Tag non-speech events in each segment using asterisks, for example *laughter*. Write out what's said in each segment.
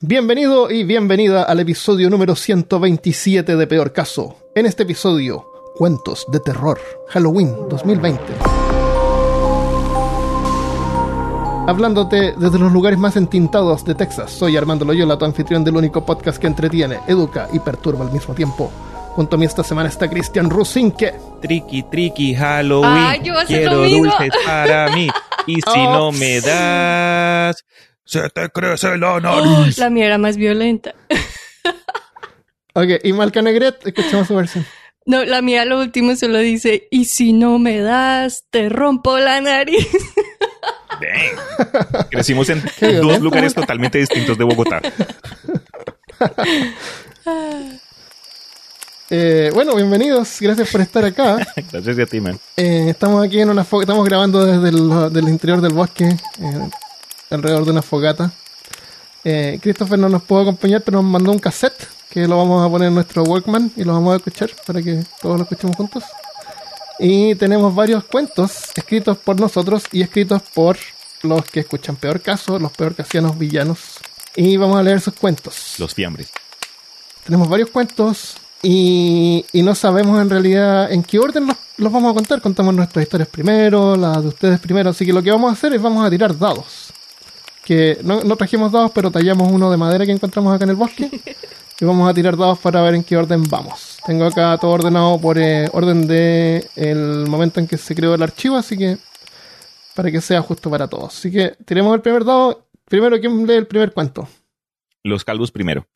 Bienvenido y bienvenida al episodio número 127 de Peor Caso. En este episodio, cuentos de terror, Halloween 2020. Hablándote desde los lugares más entintados de Texas, soy Armando Loyola, tu anfitrión del único podcast que entretiene, educa y perturba al mismo tiempo. Junto a mí esta semana está Cristian Rusinque. Tricky, tricky, Halloween. Ay, yo Quiero dulces para mí. *laughs* Y si Oh. no me das, se te crece la Oh, nariz. la mía era más violenta. *laughs* Ok, y Malca Negret, escuchamos su versión. No, la mía lo último solo dice, y si no me das, te rompo la nariz. *laughs* Dang. Crecimos en *laughs* Qué dos violento. lugares totalmente distintos de Bogotá. Eh, bueno, bienvenidos, gracias por estar acá. Gracias a ti, man. Eh, estamos aquí en una estamos grabando desde el del interior del bosque, eh, alrededor de una fogata. Eh, Christopher no nos pudo acompañar, pero nos mandó un cassette que lo vamos a poner en nuestro Walkman y lo vamos a escuchar para que todos lo escuchemos juntos. Y tenemos varios cuentos escritos por nosotros y escritos por los que escuchan Peor Caso, los peor casianos villanos. Y vamos a leer sus cuentos. Los fiambres. Tenemos varios cuentos y, y no sabemos en realidad en qué orden los, los vamos a contar. Contamos nuestras historias primero, las de ustedes primero. Así que lo que vamos a hacer es vamos a tirar dados. Que no, no trajimos dados, pero tallamos uno de madera que encontramos acá en el bosque. *laughs* Y vamos a tirar dados para ver en qué orden vamos. Tengo acá todo ordenado por eh, orden de el momento en que se creó el archivo, así que para que sea justo para todos. Así que tiremos el primer dado. Primero, ¿quién lee el primer cuento? Los calvos primero.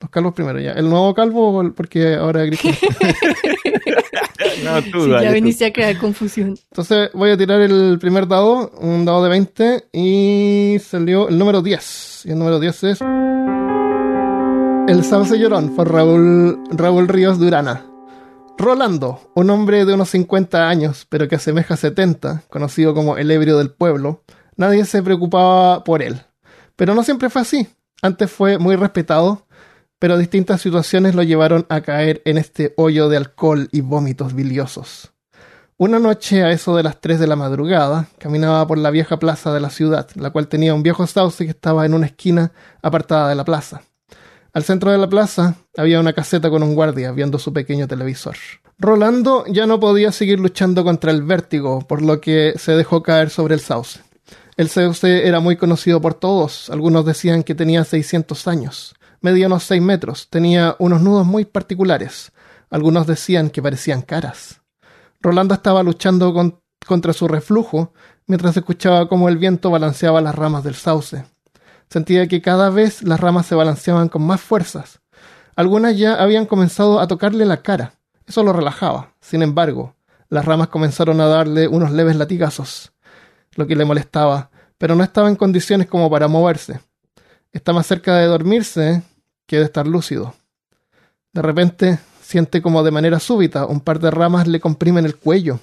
Los calvos primero ya. ¿El nuevo calvo el- porque ahora Cristian? *laughs* *laughs* No, tú, Sí, dale, ya tú. viniste a crear confusión. Entonces voy a tirar el primer dado, un dado de 20, y salió el número 10. Y el número 10 es. El sauce llorón por Raúl, Raúl Ríos Durana. Rolando, un hombre de unos 50 años, pero que asemeja 70, conocido como el ebrio del pueblo, nadie se preocupaba por él. Pero no siempre fue así. Antes fue muy respetado, pero distintas situaciones lo llevaron a caer en este hoyo de alcohol y vómitos biliosos. Una noche, a eso de las 3 de la madrugada, caminaba por la vieja plaza de la ciudad, la cual tenía un viejo sauce que estaba en una esquina apartada de la plaza. Al centro de la plaza había una caseta con un guardia viendo su pequeño televisor. Rolando ya no podía seguir luchando contra el vértigo, por lo que se dejó caer sobre el sauce. El sauce era muy conocido por todos, algunos decían que tenía 600 años, medía unos 6 metros, tenía unos nudos muy particulares, algunos decían que parecían caras. Rolando estaba luchando con- contra su reflujo mientras escuchaba cómo el viento balanceaba las ramas del sauce. Sentía que cada vez las ramas se balanceaban con más fuerzas. Algunas ya habían comenzado a tocarle la cara. Eso lo relajaba. Sin embargo, las ramas comenzaron a darle unos leves latigazos, lo que le molestaba, pero no estaba en condiciones como para moverse. Está más cerca de dormirse que de estar lúcido. De repente siente como de manera súbita un par de ramas le comprimen el cuello.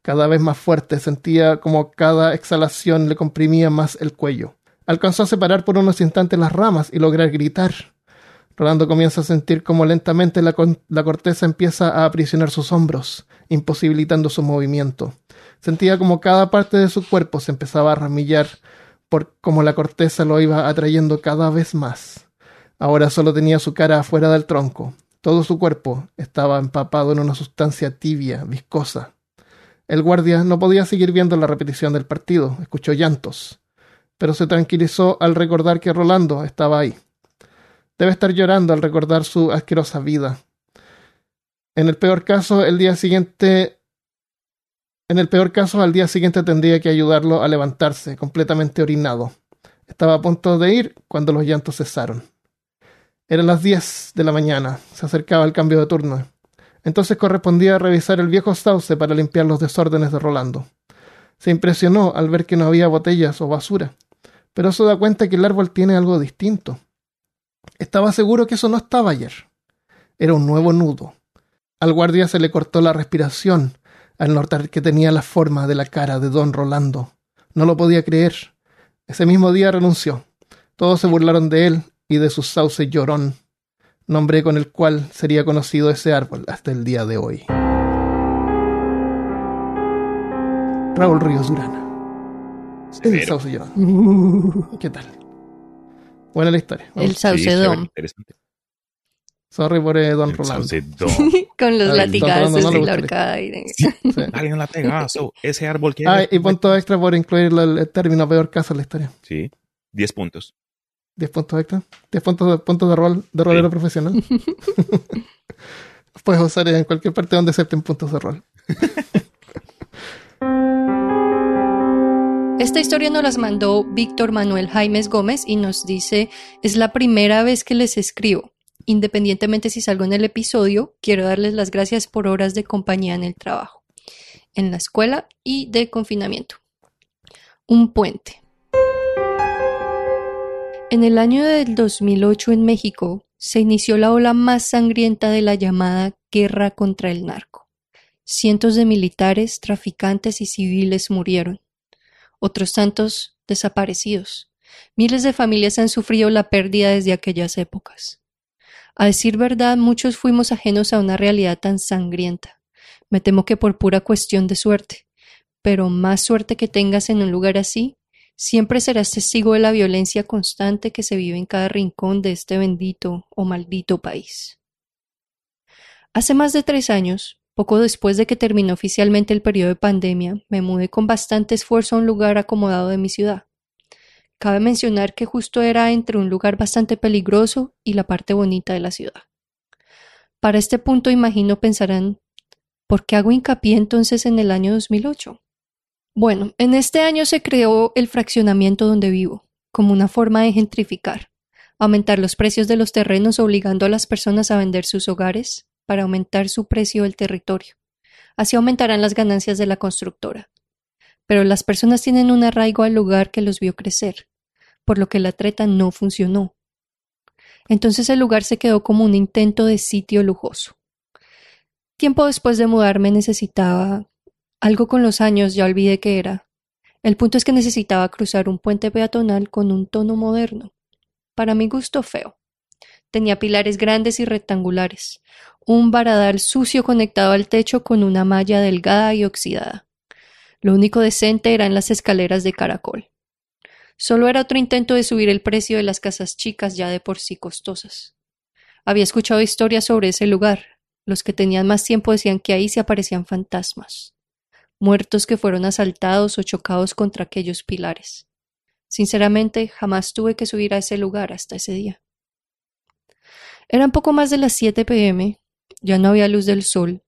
Cada vez más fuerte sentía como cada exhalación le comprimía más el cuello. Alcanzó a separar por unos instantes las ramas y lograr gritar. Rolando comienza a sentir como lentamente la corteza empieza a aprisionar sus hombros, imposibilitando su movimiento. Sentía como cada parte de su cuerpo se empezaba a ramillar por como la corteza lo iba atrayendo cada vez más. Ahora solo tenía su cara afuera del tronco. Todo su cuerpo estaba empapado en una sustancia tibia, viscosa. El guardia no podía seguir viendo la repetición del partido, escuchó llantos, pero se tranquilizó al recordar que Rolando estaba ahí. Debe estar llorando al recordar su asquerosa vida. En el peor caso, el día siguiente en el peor caso, al día siguiente tendría que ayudarlo a levantarse, completamente orinado. Estaba a punto de ir cuando los llantos cesaron. Eran las 10 de la mañana, se acercaba el cambio de turno. Entonces correspondía revisar el viejo sauce para limpiar los desórdenes de Rolando. Se impresionó al ver que no había botellas o basura, pero se da cuenta que el árbol tiene algo distinto. Estaba seguro que eso no estaba ayer. Era un nuevo nudo. Al guardia se le cortó la respiración al notar que tenía la forma de la cara de don Rolando. No lo podía creer. Ese mismo día renunció. Todos se burlaron de él y de su sauce llorón, nombre con el cual sería conocido ese árbol hasta el día de hoy. Raúl Ríos Durana. El sauce llorón. *laughs* ¿Qué tal? Buena la historia. El Sí, chévere, Saucedón. interesante. Sorry por eh, Don El Rolando. Saucedón. *laughs* Con los latigazos no, y la horcada. y de- Sí. *laughs* Dale un latigazo. Ese árbol que. Ah, y punto extra por incluir el, el término peor caso en la historia. Sí. 10 puntos. 10 puntos extra. 10 puntos de, puntos de rol de rolero profesional. *laughs* Puedes usar en cualquier parte donde acepten puntos de rol. Esta historia nos las mandó Víctor Manuel Jaimes Gómez y nos dice, es la primera vez que les escribo. Independientemente si salgo en el episodio, quiero darles las gracias por horas de compañía en el trabajo, en la escuela y de confinamiento. Un puente. En el año del 2008 en México se inició la ola más sangrienta de la llamada guerra contra el narco. Cientos de militares, traficantes y civiles murieron otros tantos desaparecidos. Miles de familias han sufrido la pérdida desde aquellas épocas. A decir verdad, muchos fuimos ajenos a una realidad tan sangrienta. Me temo que por pura cuestión de suerte. Pero más suerte que tengas en un lugar así, siempre serás testigo de la violencia constante que se vive en cada rincón de este bendito o maldito país. Hace más de tres años, poco después de que terminó oficialmente el periodo de pandemia, me mudé con bastante esfuerzo a un lugar acomodado de mi ciudad. Cabe mencionar que justo era entre un lugar bastante peligroso y la parte bonita de la ciudad. Para este punto imagino pensarán, ¿por qué hago hincapié entonces en el año 2008? Bueno, en este año se creó el fraccionamiento donde vivo, como una forma de gentrificar, aumentar los precios de los terrenos obligando a las personas a vender sus hogares, para aumentar su precio del territorio. Así aumentarán las ganancias de la constructora. Pero las personas tienen un arraigo al lugar que los vio crecer, por lo que la treta no funcionó. Entonces el lugar se quedó como un intento de sitio lujoso. Tiempo después de mudarme necesitaba algo con los años, ya olvidé qué era. El punto es que necesitaba cruzar un puente peatonal con un tono moderno. Para mi gusto feo. Tenía pilares grandes y rectangulares, un varadal sucio conectado al techo con una malla delgada y oxidada. Lo único decente eran las escaleras de caracol. Solo era otro intento de subir el precio de las casas chicas ya de por sí costosas. Había escuchado historias sobre ese lugar. Los que tenían más tiempo decían que ahí se aparecían fantasmas, muertos que fueron asaltados o chocados contra aquellos pilares. Sinceramente, jamás tuve que subir a ese lugar hasta ese día. Eran poco más de las 7 pm, ya no había luz del sol.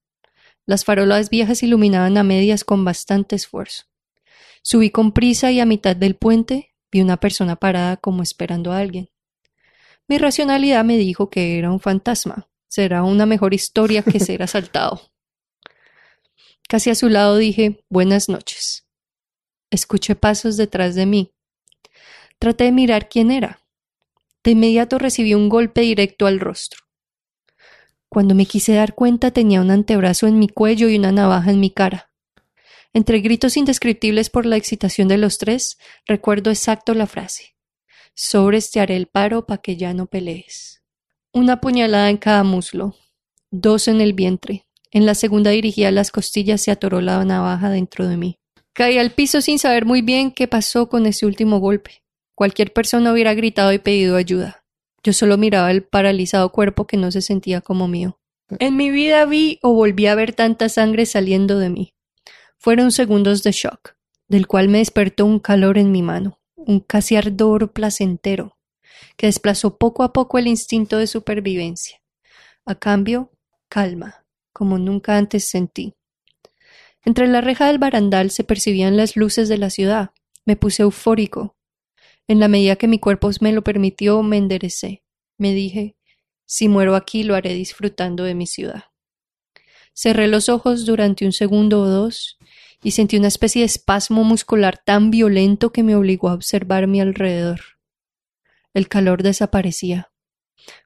Las farolas viejas iluminaban a medias con bastante esfuerzo. Subí con prisa y a mitad del puente vi una persona parada como esperando a alguien. Mi racionalidad me dijo que era un fantasma. Será una mejor historia que ser *laughs* asaltado. Casi a su lado dije buenas noches. Escuché pasos detrás de mí. Traté de mirar quién era. De inmediato recibí un golpe directo al rostro. Cuando me quise dar cuenta tenía un antebrazo en mi cuello y una navaja en mi cara. Entre gritos indescriptibles por la excitación de los tres, recuerdo exacto la frase. Sobres te haré el paro pa' que ya no pelees. Una puñalada en cada muslo, dos en el vientre. En la segunda dirigida las costillas se atoró la navaja dentro de mí. Caí al piso sin saber muy bien qué pasó con ese último golpe. Cualquier persona hubiera gritado y pedido ayuda. Yo solo miraba el paralizado cuerpo que no se sentía como mío. En mi vida vi o volví a ver tanta sangre saliendo de mí. Fueron segundos de shock, del cual me despertó un calor en mi mano, un casi ardor placentero, que desplazó poco a poco el instinto de supervivencia. A cambio, calma, como nunca antes sentí. Entre la reja del barandal se percibían las luces de la ciudad. Me puse eufórico. En la medida que mi cuerpo me lo permitió, me enderecé. Me dije, si muero aquí lo haré disfrutando de mi ciudad. Cerré los ojos durante un segundo o dos y sentí una especie de espasmo muscular tan violento que me obligó a observar mi alrededor. El calor desaparecía.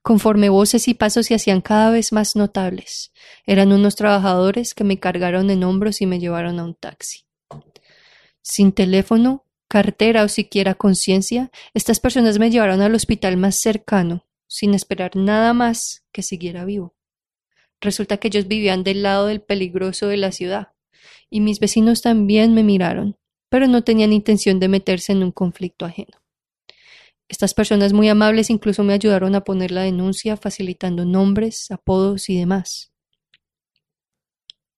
Conforme voces y pasos se hacían cada vez más notables, eran unos trabajadores que me cargaron en hombros y me llevaron a un taxi. Sin teléfono, cartera o siquiera conciencia, estas personas me llevaron al hospital más cercano, sin esperar nada más que siguiera vivo. Resulta que ellos vivían del lado del peligroso de la ciudad, y mis vecinos también me miraron, pero no tenían intención de meterse en un conflicto ajeno. Estas personas muy amables incluso me ayudaron a poner la denuncia facilitando nombres, apodos y demás.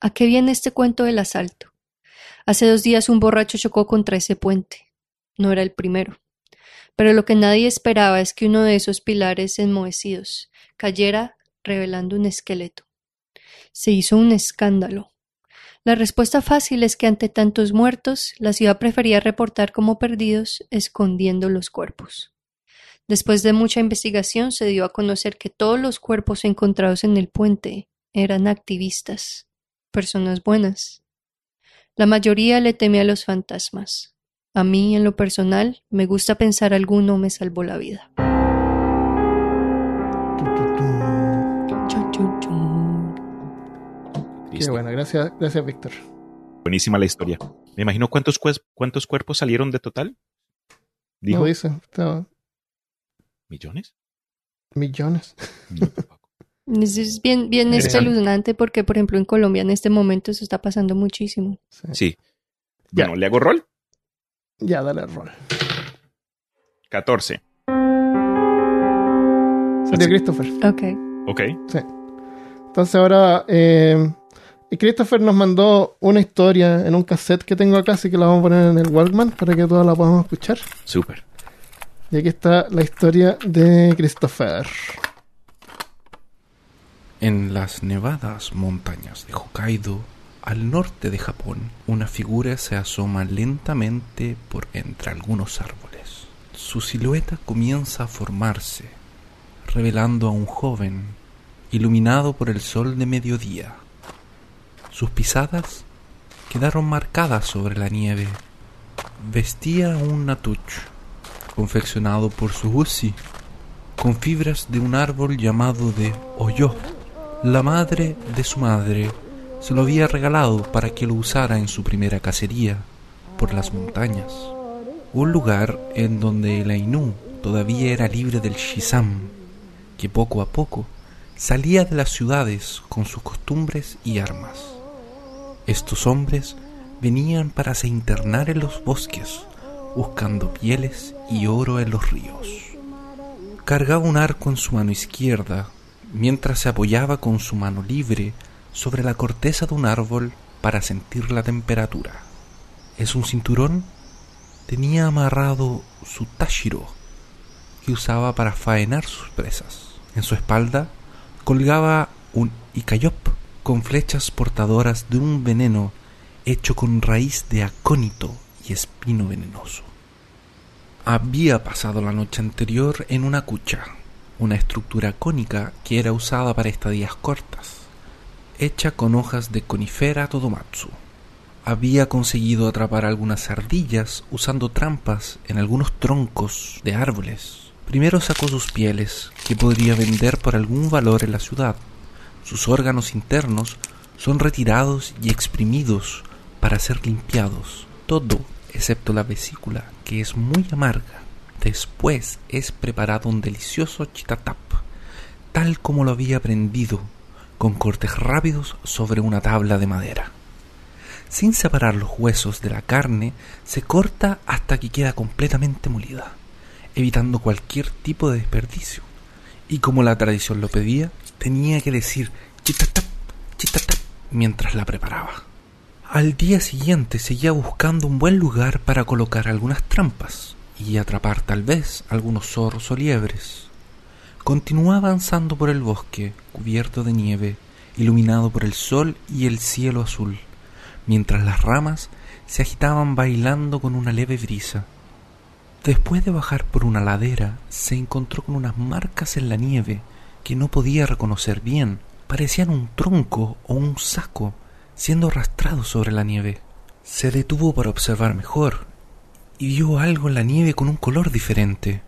¿A qué viene este cuento del asalto? Hace dos días un borracho chocó contra ese puente. No era el primero. Pero lo que nadie esperaba es que uno de esos pilares enmohecidos cayera revelando un esqueleto. Se hizo un escándalo. La respuesta fácil es que ante tantos muertos, la ciudad prefería reportar como perdidos, escondiendo los cuerpos. Después de mucha investigación se dio a conocer que todos los cuerpos encontrados en el puente eran activistas, personas buenas. La mayoría le teme a los fantasmas. A mí, en lo personal, me gusta pensar alguno me salvó la vida. Qué bueno, gracias, gracias Víctor. Buenísima la historia. Me imagino cuántos, cues- cuántos cuerpos salieron de total. Dijo No dice, está- millones. millones. No, tampoco. *laughs* Es bien, bien espeluznante porque, por ejemplo, en Colombia en este momento se está pasando muchísimo. Sí. sí. Ya. Bueno, le hago rol. Ya, dale rol. 14. Sería Sí. Christopher. Ok. Ok. Entonces ahora eh, Christopher nos mandó una historia en un cassette que tengo acá, así que la vamos a poner en el Walkman para que todos la podamos escuchar. Súper. Y aquí está la historia de Christopher. En las nevadas montañas de Hokkaido, al norte de Japón, una figura se asoma lentamente por entre algunos árboles. Su silueta comienza a formarse, revelando a un joven iluminado por el sol de mediodía. Sus pisadas quedaron marcadas sobre la nieve. Vestía un natuch, confeccionado por Sugushi, con fibras de un árbol llamado de Oyo. La madre de su madre se lo había regalado para que lo usara en su primera cacería por las montañas, un lugar en donde el Ainu todavía era libre del Shizam, que poco a poco salía de las ciudades con sus costumbres y armas. Estos hombres venían para se internar en los bosques, buscando pieles y oro en los ríos. Cargaba un arco en su mano izquierda, mientras se apoyaba con su mano libre sobre la corteza de un árbol para sentir la temperatura. En su cinturón tenía amarrado su tashiro, que usaba para faenar sus presas. En su espalda colgaba un ikayop con flechas portadoras de un veneno hecho con raíz de acónito y espino venenoso. Había pasado la noche anterior en una cucha, una estructura cónica que era usada para estadías cortas, hecha con hojas de conifera todomatsu. Había conseguido atrapar algunas ardillas usando trampas en algunos troncos de árboles. Primero sacó sus pieles, que podría vender por algún valor en la ciudad. Sus órganos internos son retirados y exprimidos para ser limpiados. Todo excepto la vesícula, que es muy amarga. Después es preparado un delicioso chitatap, tal como lo había aprendido, con cortes rápidos sobre una tabla de madera. Sin separar los huesos de la carne, se corta hasta que queda completamente molida, evitando cualquier tipo de desperdicio. Y como la tradición lo pedía, tenía que decir chitatap, chitatap mientras la preparaba. Al día siguiente seguía buscando un buen lugar para colocar algunas trampas y atrapar tal vez algunos zorros o liebres. Continuó avanzando por el bosque, cubierto de nieve, iluminado por el sol y el cielo azul, mientras las ramas se agitaban bailando con una leve brisa. Después de bajar por una ladera, se encontró con unas marcas en la nieve que no podía reconocer bien. Parecían un tronco o un saco siendo arrastrado sobre la nieve. Se detuvo para observar mejor y vio algo en la nieve con un color diferente.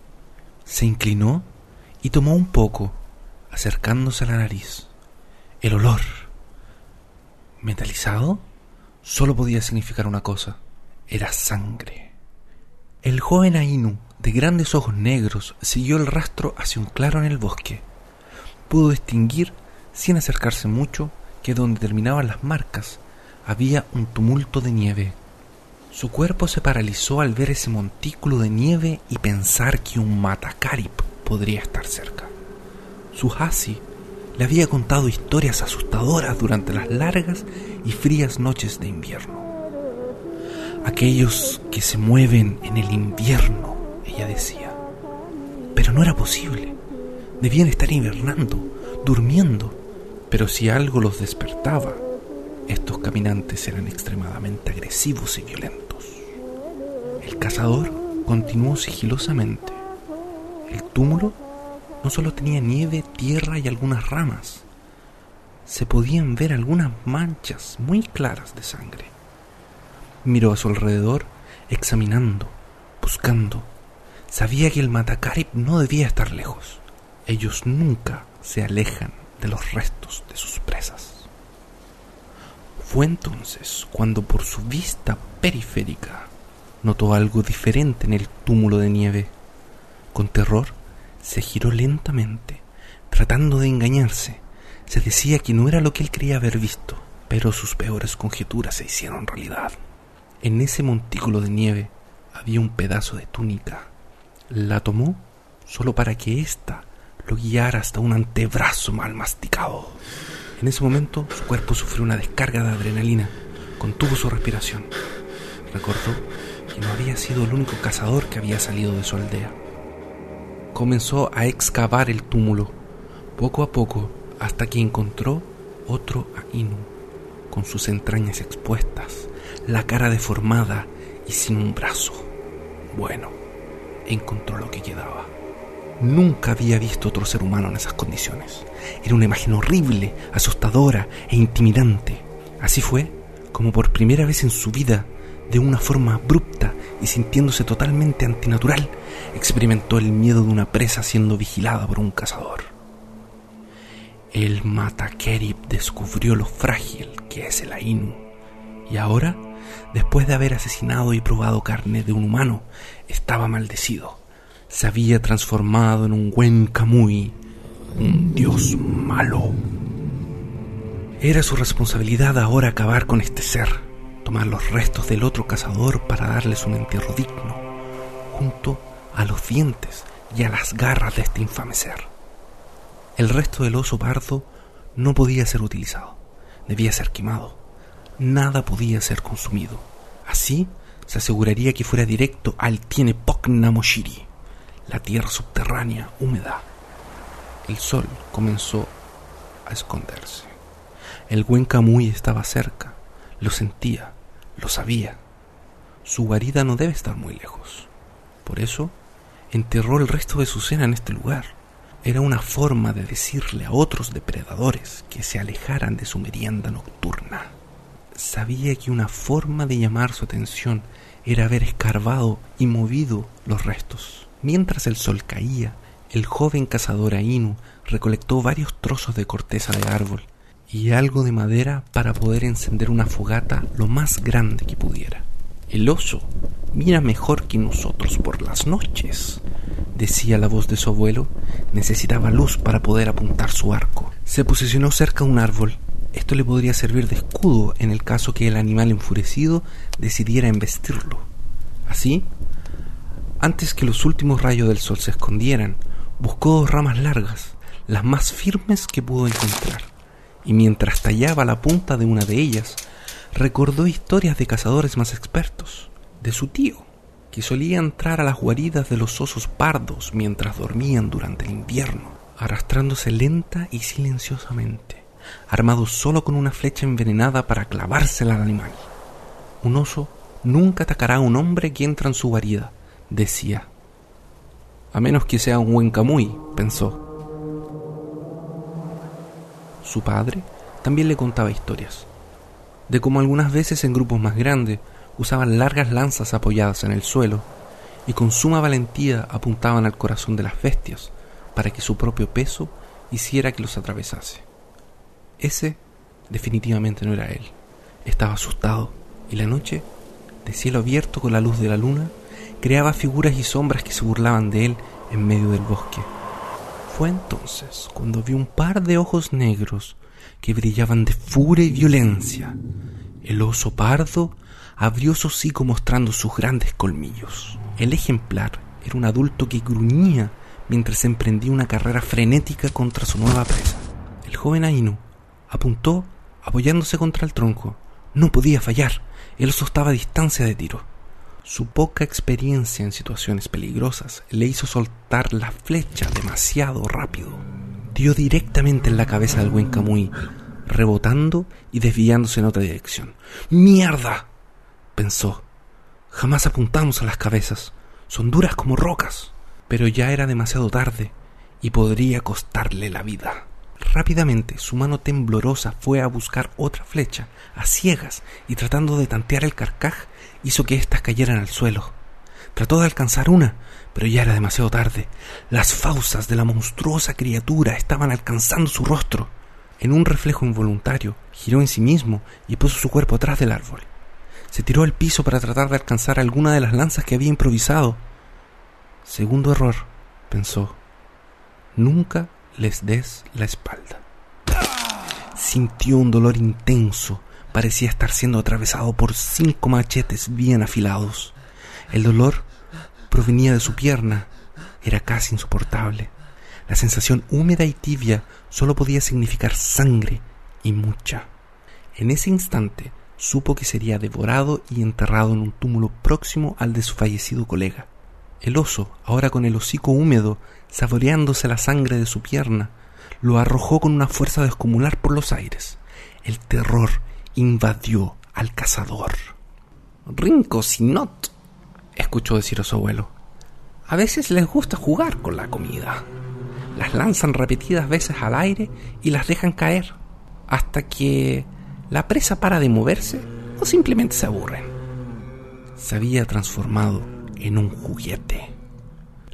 Se inclinó y tomó un poco, acercándose a la nariz. El olor. ¿Metalizado? Solo podía significar una cosa. Era sangre. El joven Ainu, de grandes ojos negros, siguió el rastro hacia un claro en el bosque. Pudo distinguir, sin acercarse mucho, que donde terminaban las marcas había un tumulto de nieve. Su cuerpo se paralizó al ver ese montículo de nieve y pensar que un matacarip podría estar cerca. Su hasi le había contado historias asustadoras durante las largas y frías noches de invierno. Aquellos que se mueven en el invierno, ella decía. Pero no era posible. Debían estar hibernando, durmiendo. Pero si algo los despertaba, estos caminantes eran extremadamente agresivos y violentos. El cazador continuó sigilosamente. El túmulo no solo tenía nieve, tierra y algunas ramas. Se podían ver algunas manchas muy claras de sangre. Miró a su alrededor, examinando, buscando. Sabía que el Matacarip no debía estar lejos. Ellos nunca se alejan de los restos de sus presas. Fue entonces cuando por su vista periférica notó algo diferente en el túmulo de nieve. Con terror se giró lentamente, tratando de engañarse. Se decía que no era lo que él creía haber visto, pero sus peores conjeturas se hicieron realidad. En ese montículo de nieve había un pedazo de túnica. La tomó solo para que ésta lo guiara hasta un antebrazo mal masticado. En ese momento su cuerpo sufrió una descarga de adrenalina, contuvo su respiración. Recordó que no había sido el único cazador que había salido de su aldea comenzó a excavar el túmulo, poco a poco, hasta que encontró otro Ainu, con sus entrañas expuestas, la cara deformada y sin un brazo. Bueno, encontró lo que quedaba. Nunca había visto otro ser humano en esas condiciones. Era una imagen horrible, asustadora e intimidante. Así fue como por primera vez en su vida, de una forma abrupta y sintiéndose totalmente antinatural, experimentó el miedo de una presa siendo vigilada por un cazador. El Matakerib descubrió lo frágil que es el Ainu, y ahora, después de haber asesinado y probado carne de un humano, estaba maldecido. Se había transformado en un buen Kamui, un dios malo. Era su responsabilidad ahora acabar con este ser, tomar los restos del otro cazador para darles un entierro digno, junto a los dientes y a las garras de este infame ser. El resto del oso pardo no podía ser utilizado, debía ser quemado. Nada podía ser consumido. Así se aseguraría que fuera directo al Tiene Namoshiri, la tierra subterránea húmeda. El sol comenzó a esconderse. El buen Camuy estaba cerca, lo sentía, lo sabía. Su guarida no debe estar muy lejos. Por eso enterró el resto de su cena en este lugar. Era una forma de decirle a otros depredadores que se alejaran de su merienda nocturna. Sabía que una forma de llamar su atención era haber escarbado y movido los restos. Mientras el sol caía, el joven cazador Ainu recolectó varios trozos de corteza de árbol y algo de madera para poder encender una fogata lo más grande que pudiera. El oso mira mejor que nosotros por las noches, decía la voz de su abuelo. Necesitaba luz para poder apuntar su arco. Se posicionó cerca de un árbol. Esto le podría servir de escudo en el caso que el animal enfurecido decidiera embestirlo. Así, antes que los últimos rayos del sol se escondieran, buscó dos ramas largas, las más firmes que pudo encontrar, y mientras tallaba la punta de una de ellas, recordó historias de cazadores más expertos, de su tío, que solía entrar a las guaridas de los osos pardos mientras dormían durante el invierno, arrastrándose lenta y silenciosamente, armado solo con una flecha envenenada para clavársela al animal. Un oso nunca atacará a un hombre que entra en su guarida, decía. A menos que sea un buen camuy, pensó. Su padre también le contaba historias de cómo algunas veces en grupos más grandes usaban largas lanzas apoyadas en el suelo y con suma valentía apuntaban al corazón de las bestias para que su propio peso hiciera que los atravesase. Ese definitivamente no era él. Estaba asustado y la noche, de cielo abierto con la luz de la luna, creaba figuras y sombras que se burlaban de él en medio del bosque. Fue entonces cuando vio un par de ojos negros que brillaban de furia y violencia. El oso pardo abrió su hocico mostrando sus grandes colmillos. El ejemplar era un adulto que gruñía mientras emprendía una carrera frenética contra su nueva presa. El joven Ainu apuntó apoyándose contra el tronco. No podía fallar. El oso estaba a distancia de tiro. Su poca experiencia en situaciones peligrosas le hizo soltar la flecha demasiado rápido. Dio directamente en la cabeza del buen Camuy, rebotando y desviándose en otra dirección. ¡Mierda! pensó. Jamás apuntamos a las cabezas. Son duras como rocas. Pero ya era demasiado tarde y podría costarle la vida. Rápidamente su mano temblorosa fue a buscar otra flecha, a ciegas, y tratando de tantear el carcaj, hizo que éstas cayeran al suelo. Trató de alcanzar una, pero ya era demasiado tarde. Las fauces de la monstruosa criatura estaban alcanzando su rostro. En un reflejo involuntario, giró en sí mismo y puso su cuerpo atrás del árbol. Se tiró al piso para tratar de alcanzar alguna de las lanzas que había improvisado. Segundo error, pensó. Nunca les des la espalda. Sintió un dolor intenso. Parecía estar siendo atravesado por cinco machetes bien afilados. El dolor provenía de su pierna. Era casi insoportable. La sensación húmeda y tibia solo podía significar sangre y mucha. En ese instante supo que sería devorado y enterrado en un túmulo próximo al de su fallecido colega. El oso, ahora con el hocico húmedo, saboreándose la sangre de su pierna, lo arrojó con una fuerza descomunal por los aires. El terror invadió al cazador. Rinco Sinot, escuchó decir a su abuelo. A veces les gusta jugar con la comida. Las lanzan repetidas veces al aire y las dejan caer, hasta que la presa para de moverse o simplemente se aburren. Se había transformado en un juguete.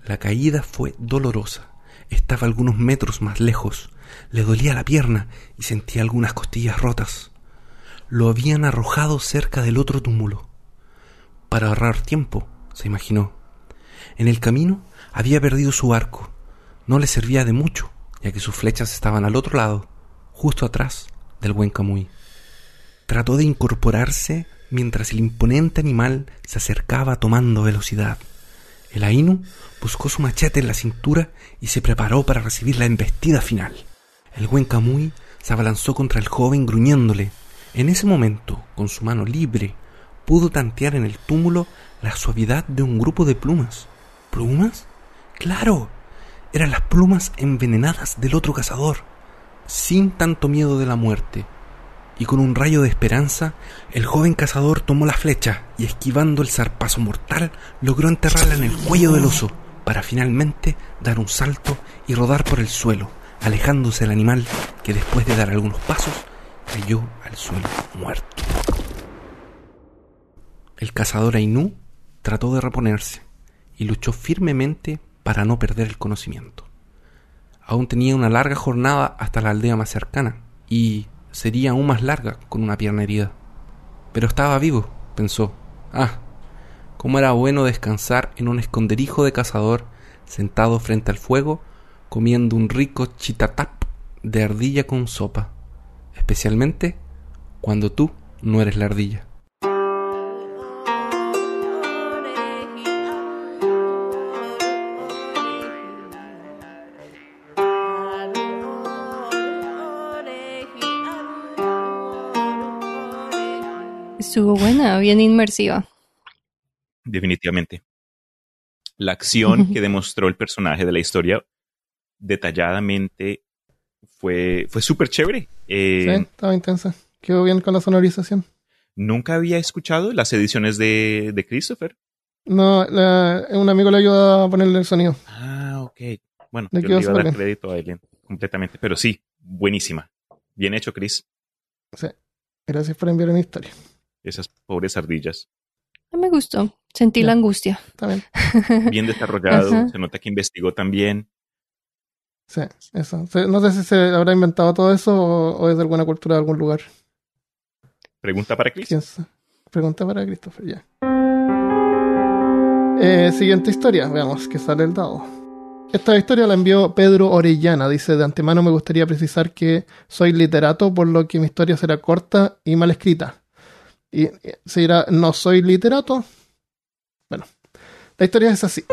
La caída fue dolorosa. Estaba algunos metros más lejos. Le dolía la pierna y sentía algunas costillas rotas. Lo habían arrojado cerca del otro túmulo. Para ahorrar tiempo, se imaginó. En el camino había perdido su arco. No le servía de mucho, ya que sus flechas estaban al otro lado, justo atrás del buen Camuy. Trató de incorporarse mientras el imponente animal se acercaba tomando velocidad. El Ainu buscó su machete en la cintura y se preparó para recibir la embestida final. El buen Camuy se abalanzó contra el joven gruñéndole. En ese momento, con su mano libre, pudo tantear en el túmulo la suavidad de un grupo de plumas. ¿Plumas? Claro, eran las plumas envenenadas del otro cazador. Sin tanto miedo de la muerte, y con un rayo de esperanza, el joven cazador tomó la flecha y esquivando el zarpazo mortal, logró enterrarla en el cuello del oso, para finalmente dar un salto y rodar por el suelo, alejándose del animal que después de dar algunos pasos cayó al suelo muerto. El cazador Ainú trató de reponerse y luchó firmemente para no perder el conocimiento. Aún tenía una larga jornada hasta la aldea más cercana y, sería aún más larga con una pierna herida. Pero estaba vivo, pensó. Ah, cómo era bueno descansar en un esconderijo de cazador sentado frente al fuego, comiendo un rico chitatap de ardilla con sopa, especialmente cuando tú no eres la ardilla. Estuvo buena, bien inmersiva. Definitivamente. La acción *laughs* que demostró el personaje de la historia detalladamente fue, fue súper chévere. Eh, sí, estaba intensa. Quedó bien con la sonorización. Nunca había escuchado las ediciones de, de Christopher. No, la, un amigo le ayudó a ponerle el sonido. Ah, ok. Bueno, Le yo le iba a dar crédito a él completamente. Pero sí, buenísima. Bien hecho, Chris. Sí. Gracias por enviar una historia. Esas pobres ardillas. Me gustó. Sentí la angustia. Está bien. *laughs* Bien desarrollado. Ajá. Se nota que investigó también. Sí, eso. No sé si se habrá inventado todo eso o, o es de alguna cultura de algún lugar. Pregunta para Chris. ¿Quién sabe? Pregunta para Christopher, ya. Eh, siguiente historia, veamos que sale el dado. Esta historia la envió Pedro Orellana. Dice: De antemano me gustaría precisar que soy literato, por lo que mi historia será corta y mal escrita. Y se dirá, no soy literato. Bueno, la historia es así.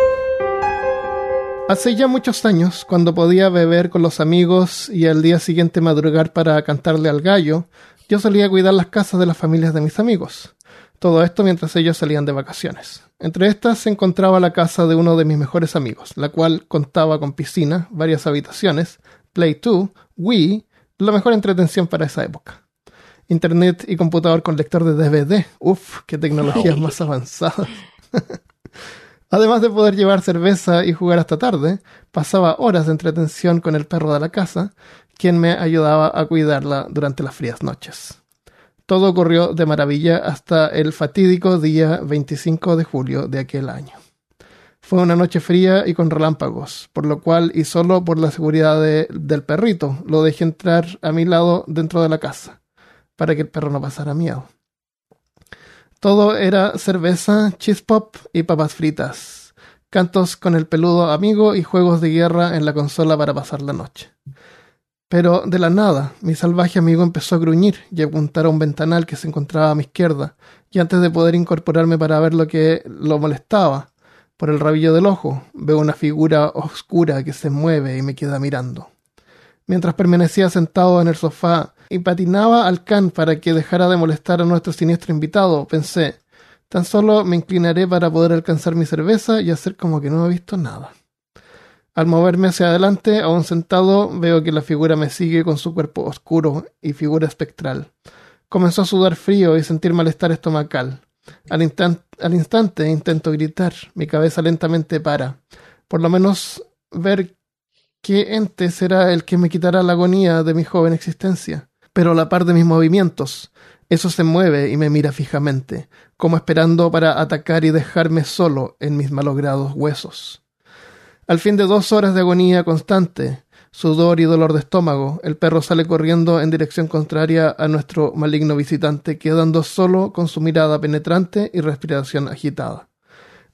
Hace ya muchos años, cuando podía beber con los amigos y al día siguiente madrugar para cantarle al gallo, yo solía cuidar las casas de las familias de mis amigos. Todo esto mientras ellos salían de vacaciones. Entre estas se encontraba la casa de uno de mis mejores amigos, la cual contaba con piscina, varias habitaciones, Play 2, Wii, la mejor entretención para esa época. Internet y computador con lector de DVD. Uf, qué tecnologías más avanzadas. *laughs* Además de poder llevar cerveza y jugar hasta tarde, pasaba horas de entretención con el perro de la casa, quien me ayudaba a cuidarla durante las frías noches. Todo ocurrió de maravilla hasta el fatídico día 25 de julio de aquel año. Fue una noche fría y con relámpagos, por lo cual, y solo por la seguridad del perrito, lo dejé entrar a mi lado dentro de la casa, para que el perro no pasara miedo. Todo era cerveza, cheese pop y papas fritas, cantos con el peludo amigo y juegos de guerra en la consola para pasar la noche. Pero de la nada, mi salvaje amigo empezó a gruñir y a apuntar a un ventanal que se encontraba a mi izquierda, y antes de poder incorporarme para ver lo que lo molestaba, por el rabillo del ojo, veo una figura oscura que se mueve y me queda mirando. Mientras permanecía sentado en el sofá y patinaba al can para que dejara de molestar a nuestro siniestro invitado, pensé, tan solo me inclinaré para poder alcanzar mi cerveza y hacer como que no he visto nada. Al moverme hacia adelante, aún sentado, veo que la figura me sigue con su cuerpo oscuro y figura espectral. Comenzó a sudar frío y sentir malestar estomacal. Al, al instante intento gritar, mi cabeza lentamente para. Por lo menos ver qué ente será el que me quitará la agonía de mi joven existencia pero a la par de mis movimientos. Eso se mueve y me mira fijamente, como esperando para atacar y dejarme solo en mis malogrados huesos. Al fin de dos horas de agonía constante, sudor y dolor de estómago, el perro sale corriendo en dirección contraria a nuestro maligno visitante, quedando solo con su mirada penetrante y respiración agitada.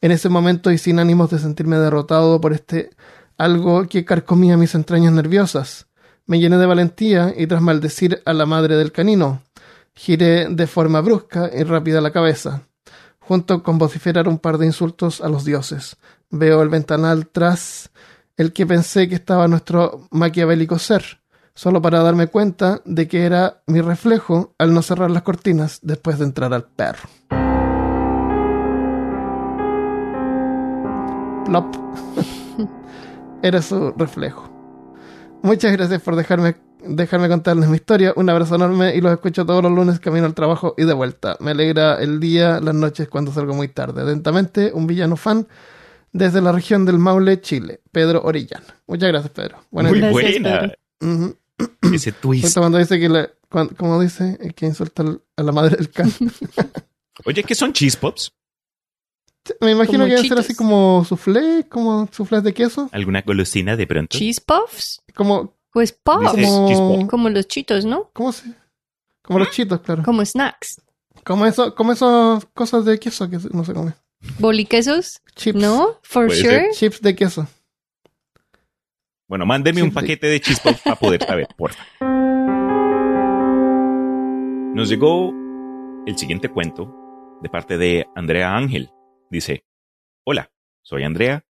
En ese momento y sin ánimos de sentirme derrotado por este algo que carcomía mis entrañas nerviosas, me llené de valentía y tras maldecir a la madre del canino, giré de forma brusca y rápida la cabeza, junto con vociferar un par de insultos a los dioses. Veo el ventanal tras el que pensé que estaba nuestro maquiavélico ser, solo para darme cuenta de que era mi reflejo al no cerrar las cortinas después de entrar al perro. Plop. *laughs* era su reflejo. Muchas gracias por dejarme, dejarme contarles mi historia. Un abrazo enorme y los escucho todos los lunes camino al trabajo y de vuelta. Me alegra el día, las noches cuando salgo muy tarde. Atentamente, un villano fan desde la región del Maule, Chile, Pedro Orellana. Muchas gracias, Pedro. muy buena. *clears throat* Ese twist. Cuando dice que, como dice, que insulta a la madre del can. *laughs* Oye, ¿qué son cheese pops? Me imagino que debe ser así como soufflé, como soufflés de queso. ¿Alguna golosina de pronto? ¿Cheese puffs? Como. Pues puffs. Como, como los chitos, ¿no? ¿Cómo se? Como los chitos, claro. Como snacks. Como eso, como esas cosas de queso que no se come. ¿Boliquesos? Chips. ¿No? For sure. Chips de queso. Bueno, mándenme un paquete de, cheese puffs para poder saber, por Nos llegó el siguiente cuento de parte de Andrea Ángel. Dice, Hola, soy Andrea,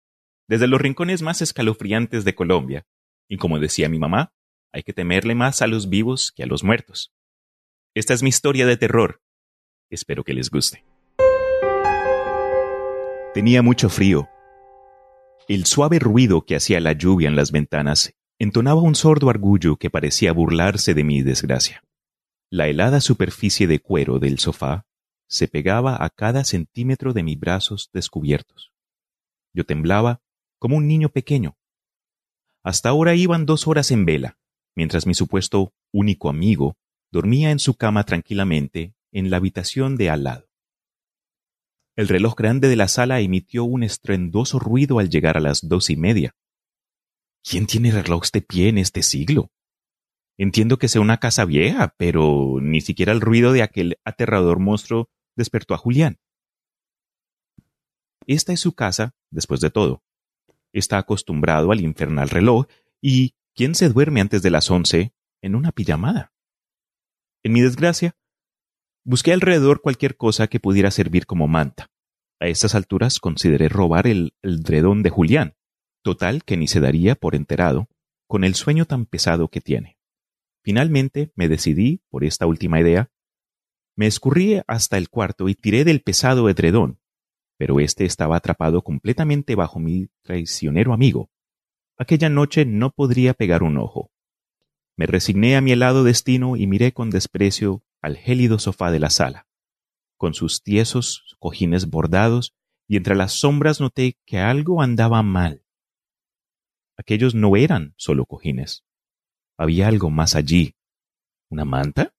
desde los rincones más escalofriantes de Colombia, y como decía mi mamá, hay que temerle más a los vivos que a los muertos. Esta es mi historia de terror. Espero que les guste. Tenía mucho frío. El suave ruido que hacía la lluvia en las ventanas entonaba un sordo argullo que parecía burlarse de mi desgracia. La helada superficie de cuero del sofá se pegaba a cada centímetro de mis brazos descubiertos. Yo temblaba como un niño pequeño. Hasta ahora iban dos horas en vela, mientras mi supuesto único amigo dormía en su cama tranquilamente en la habitación de al lado. El reloj grande de la sala emitió un estruendoso ruido al llegar a las dos y media. ¿Quién tiene relojes de pie en este siglo? Entiendo que sea una casa vieja, pero ni siquiera el ruido de aquel aterrador monstruo despertó a Julián. Esta es su casa, después de todo. Está acostumbrado al infernal reloj y ¿quién se duerme antes de las once en una pijamada? En mi desgracia, Busqué alrededor cualquier cosa que pudiera servir como manta. A estas alturas consideré robar el, el dredón de Julián, total que ni se daría por enterado, con el sueño tan pesado que tiene. Finalmente me decidí por esta última idea. Me escurrí hasta el cuarto y tiré del pesado edredón, pero éste estaba atrapado completamente bajo mi traicionero amigo. Aquella noche no podría pegar un ojo. Me resigné a mi helado destino y miré con desprecio al gélido sofá de la sala. Con sus tiesos cojines bordados y entre las sombras noté que algo andaba mal. Aquellos no eran solo cojines. Había algo más allí. ¿Una manta?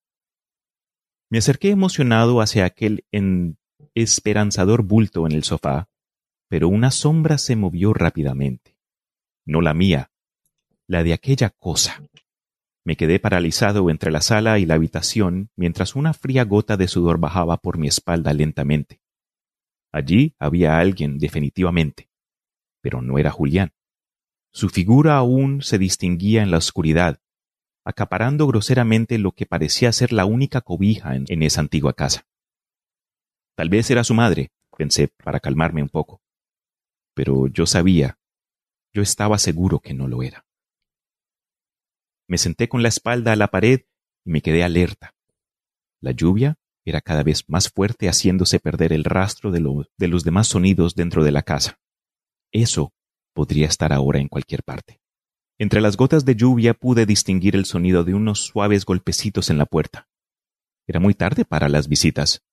Me acerqué emocionado hacia aquel esperanzador bulto en el sofá, pero una sombra se movió rápidamente. No la mía, la de aquella cosa. Me quedé paralizado entre la sala y la habitación mientras una fría gota de sudor bajaba por mi espalda lentamente. Allí había alguien definitivamente, pero no era Julián. Su figura aún se distinguía en la oscuridad, acaparando groseramente lo que parecía ser la única cobija en, esa antigua casa. Tal vez era su madre, pensé para calmarme un poco. Pero yo sabía, yo estaba seguro que no lo era. Me senté con la espalda a la pared y me quedé alerta. La lluvia era cada vez más fuerte haciéndose perder el rastro de, los demás sonidos dentro de la casa. Eso podría estar ahora en cualquier parte. Entre las gotas de lluvia pude distinguir el sonido de unos suaves golpecitos en la puerta. Era muy tarde para las visitas,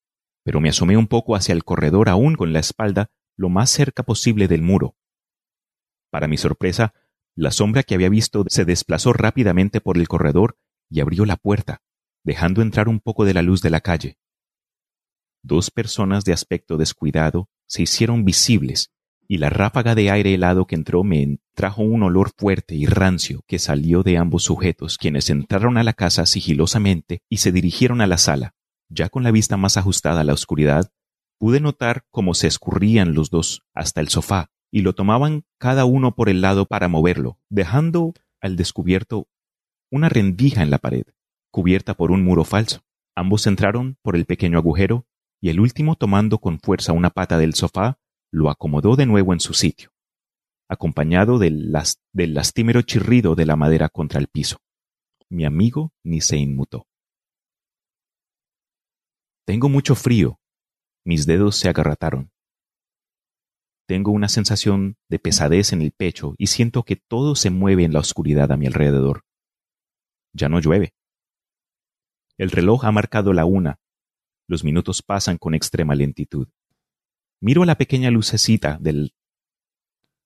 pero me asomé un poco hacia el corredor aún con la espalda lo más cerca posible del muro. Para mi sorpresa, la sombra que había visto se desplazó rápidamente por el corredor y abrió la puerta, dejando entrar un poco de la luz de la calle. Dos personas de aspecto descuidado se hicieron visibles y la ráfaga de aire helado que entró me trajo un olor fuerte y rancio que salió de ambos sujetos, quienes entraron a la casa sigilosamente y se dirigieron a la sala. Ya con la vista más ajustada a la oscuridad, pude notar cómo se escurrían los dos hasta el sofá y lo tomaban cada uno por el lado para moverlo, dejando al descubierto una rendija en la pared, cubierta por un muro falso. Ambos entraron por el pequeño agujero y el último tomando con fuerza una pata del sofá lo acomodó de nuevo en su sitio, acompañado del, lastimero chirrido de la madera contra el piso. Mi amigo ni se inmutó. Tengo mucho frío. Mis dedos se agarrataron. Tengo una sensación de pesadez en el pecho y siento que todo se mueve en la oscuridad a mi alrededor. Ya no llueve. El reloj ha marcado la una. Los minutos pasan con extrema lentitud. Miro la pequeña lucecita de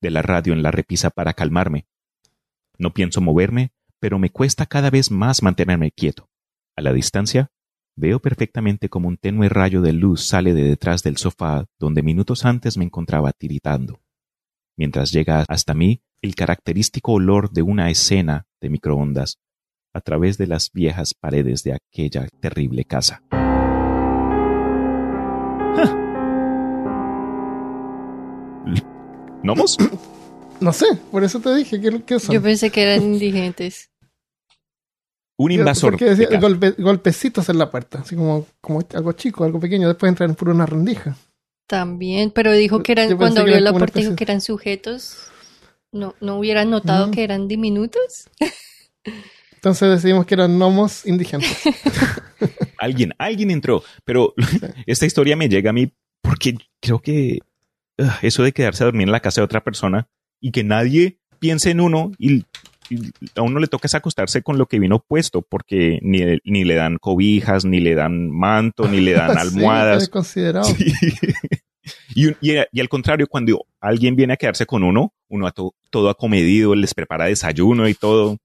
la radio en la repisa para calmarme. No pienso moverme, pero me cuesta cada vez más mantenerme quieto. A la distancia, veo perfectamente como un tenue rayo de luz sale de detrás del sofá donde minutos antes me encontraba tiritando. Mientras llega hasta mí el característico olor de una escena de microondas a través de las viejas paredes de aquella terrible casa. ¿Nomos? No sé, por eso te dije que, son. Yo pensé que eran indigentes. Un invasor. Decía, golpecitos en la puerta, así como, como algo chico, algo pequeño. Después entran por una rendija. También, pero dijo que eran, cuando abrió la puerta, dijo que eran sujetos. No, no hubieran notado que eran diminutos. *laughs* Entonces decidimos que eran gnomos indigentes. *laughs* alguien, alguien entró. Pero *laughs* esta historia me llega a mí porque creo que eso de quedarse a dormir en la casa de otra persona y que nadie piense en uno y, a uno le toca acostarse con lo que vino puesto porque ni, ni le dan cobijas, ni le dan manto, ni le dan *laughs* almohadas. considerado. *laughs* Y, y, al contrario, cuando alguien viene a quedarse con uno, uno a todo acomedido, les prepara desayuno y todo.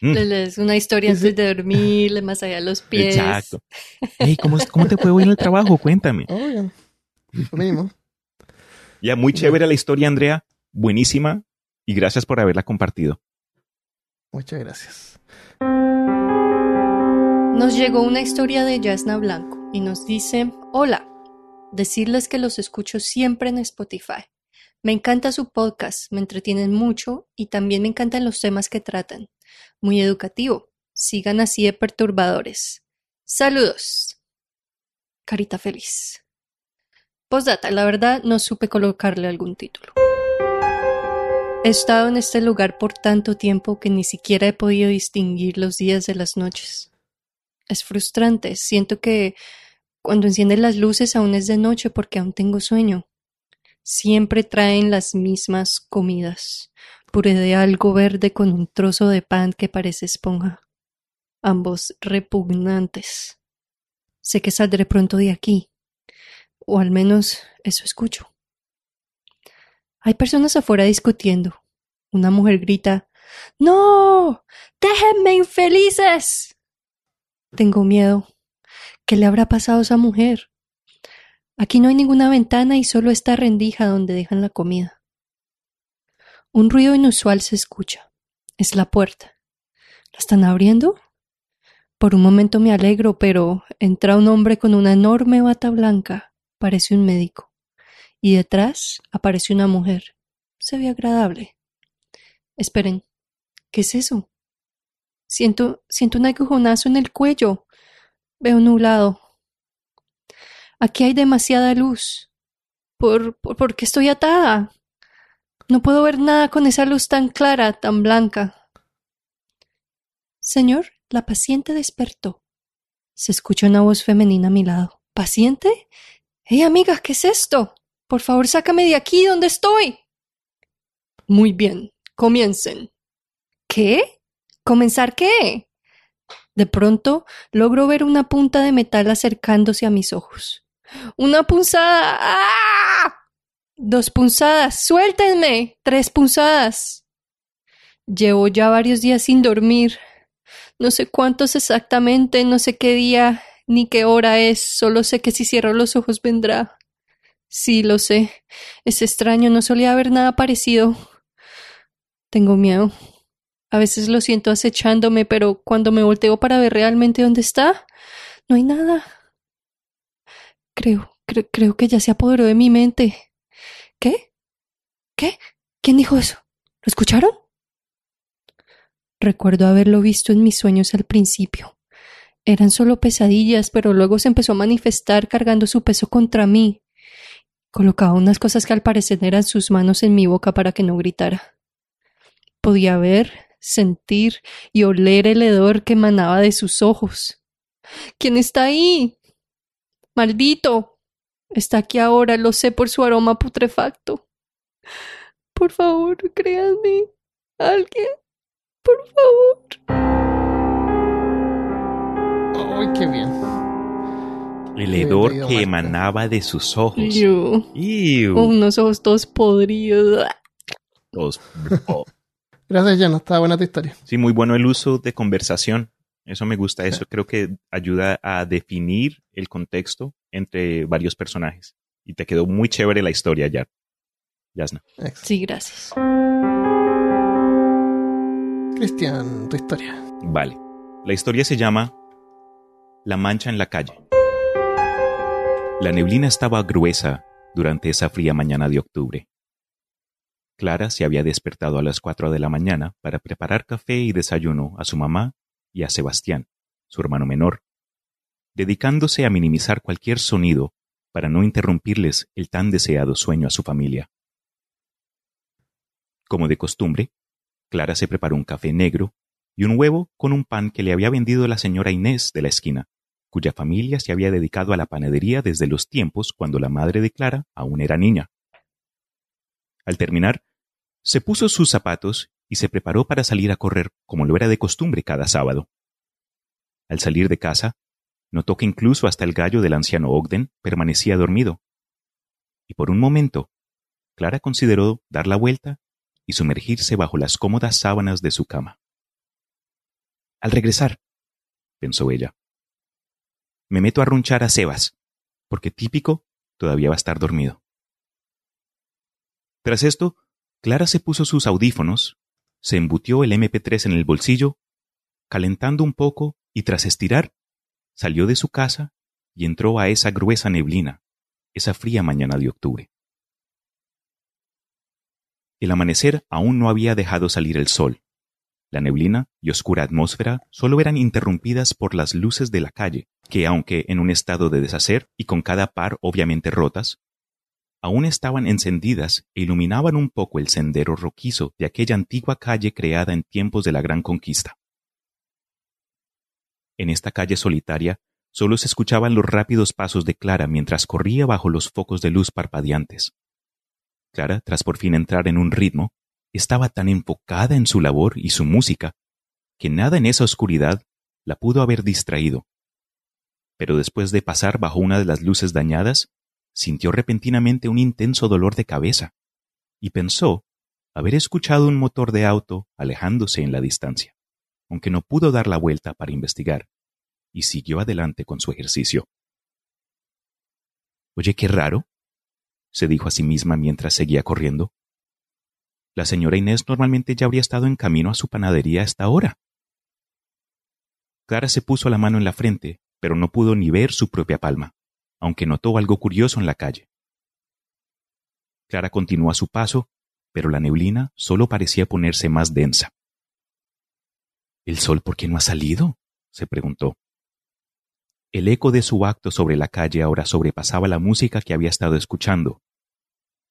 Mm. Les una historia antes de dormir, le masajea los pies. Exacto. *laughs* ¿cómo, ¿cómo, te fue hoy en el trabajo? Cuéntame. Lo mismo. Ya, muy chévere la historia, Andrea. Buenísima. Y gracias por haberla compartido. Muchas gracias. Nos llegó una historia de Yasna Blanco y nos dice, hola, decirles que los escucho siempre en Spotify. Me encanta su podcast, me entretienen mucho y también me encantan los temas que tratan. Muy educativo. Sigan así de perturbadores. Saludos. carita feliz. Postdata, la verdad no supe colocarle algún título. He estado en este lugar por tanto tiempo que ni siquiera he podido distinguir los días de las noches. Es frustrante, siento que cuando encienden las luces aún es de noche porque aún tengo sueño. Siempre traen las mismas comidas, puré de algo verde con un trozo de pan que parece esponja. Ambos repugnantes. Sé que saldré pronto de aquí, o al menos eso escucho. Hay personas afuera discutiendo. Una mujer grita No. Déjenme infelices. Tengo miedo. ¿Qué le habrá pasado a esa mujer? Aquí no hay ninguna ventana y solo esta rendija donde dejan la comida. Un ruido inusual se escucha. Es la puerta. ¿La están abriendo? Por un momento me alegro, pero entra un hombre con una enorme bata blanca. Parece un médico y detrás aparece una mujer. Se ve agradable. Esperen, ¿qué es eso? Siento, siento un agujonazo en el cuello. Veo nublado. Aquí hay demasiada luz. ¿Por, por, por qué estoy atada? No puedo ver nada con esa luz tan clara, tan blanca. Señor, la paciente despertó. Se escucha una voz femenina a mi lado. ¿Paciente? ¡Hey, amiga, qué es esto! Por favor, sácame de aquí, ¿dónde estoy? Muy bien, comiencen. ¿Qué? ¿Comenzar qué? De pronto logro ver una punta de metal acercándose a mis ojos. ¡Una punzada! ¡Ah! Dos punzadas. Suéltenme. Tres punzadas. Llevo ya varios días sin dormir. No sé cuántos exactamente, no sé qué día ni qué hora es, solo sé que si cierro los ojos vendrá. Sí, lo sé. Es extraño, no solía haber nada parecido. Tengo miedo. A veces lo siento acechándome, pero cuando me volteo para ver realmente dónde está, no hay nada. Creo, creo que ya se apoderó de mi mente. ¿Qué? ¿Qué? ¿Quién dijo eso? ¿Lo escucharon? Recuerdo haberlo visto en mis sueños al principio. Eran solo pesadillas, pero luego se empezó a manifestar cargando su peso contra mí. Colocaba unas cosas que al parecer eran sus manos en mi boca para que no gritara. Podía ver, sentir y oler el hedor que emanaba de sus ojos. ¿Quién está ahí? Maldito. Está aquí ahora, lo sé por su aroma putrefacto. Por favor, créanme. Alguien. Por favor. ¡Ay, qué bien! El hedor que Marta. emanaba de sus ojos. Iu. Unos ojos todos podridos. Todos- oh. Gracias, Jan. Está buena tu historia. Sí, muy bueno el uso de conversación. Eso me gusta. Eso creo que ayuda a definir el contexto entre varios personajes. Y te quedó muy chévere la historia, ya. Yasna. Excelente. Sí, gracias. Cristian, tu historia. Vale. La historia se llama La mancha en la calle. La neblina estaba gruesa durante esa fría mañana de octubre. Clara se había despertado a las cuatro de la mañana para preparar café y desayuno a su mamá y a Sebastián, su hermano menor, dedicándose a minimizar cualquier sonido para no interrumpirles el tan deseado sueño a su familia. Como de costumbre, Clara se preparó un café negro y un huevo con un pan que le había vendido la señora Inés de la esquina, cuya familia se había dedicado a la panadería desde los tiempos cuando la madre de Clara aún era niña. Al terminar, se puso sus zapatos y se preparó para salir a correr como lo era de costumbre cada sábado. Al salir de casa, notó que incluso hasta el gallo del anciano Ogden permanecía dormido. Y por un momento, Clara consideró dar la vuelta y sumergirse bajo las cómodas sábanas de su cama. Al regresar, pensó ella, me meto a runchar a Sebas, porque típico todavía va a estar dormido. Tras esto, Clara se puso sus audífonos, se embutió el MP3 en el bolsillo, calentando un poco y tras estirar, salió de su casa y entró a esa gruesa neblina, esa fría mañana de octubre. El amanecer aún no había dejado salir el sol. La neblina y oscura atmósfera solo eran interrumpidas por las luces de la calle, que aunque en un estado de deshacer y con cada par obviamente rotas, aún estaban encendidas e iluminaban un poco el sendero roquizo de aquella antigua calle creada en tiempos de la Gran Conquista. En esta calle solitaria solo se escuchaban los rápidos pasos de Clara mientras corría bajo los focos de luz parpadeantes. Clara, tras por fin entrar en un ritmo, estaba tan enfocada en su labor y su música que nada en esa oscuridad la pudo haber distraído. Pero después de pasar bajo una de las luces dañadas, sintió repentinamente un intenso dolor de cabeza y pensó haber escuchado un motor de auto alejándose en la distancia, aunque no pudo dar la vuelta para investigar, y siguió adelante con su ejercicio. Oye, qué raro, se dijo a sí misma mientras seguía corriendo. La señora Inés normalmente ya habría estado en camino a su panadería a esta hora. Clara se puso la mano en la frente, pero no pudo ni ver su propia palma, aunque notó algo curioso en la calle. Clara continuó su paso, pero la neblina solo parecía ponerse más densa. ¿El sol por qué no ha salido? se preguntó. El eco de su acto sobre la calle ahora sobrepasaba la música que había estado escuchando,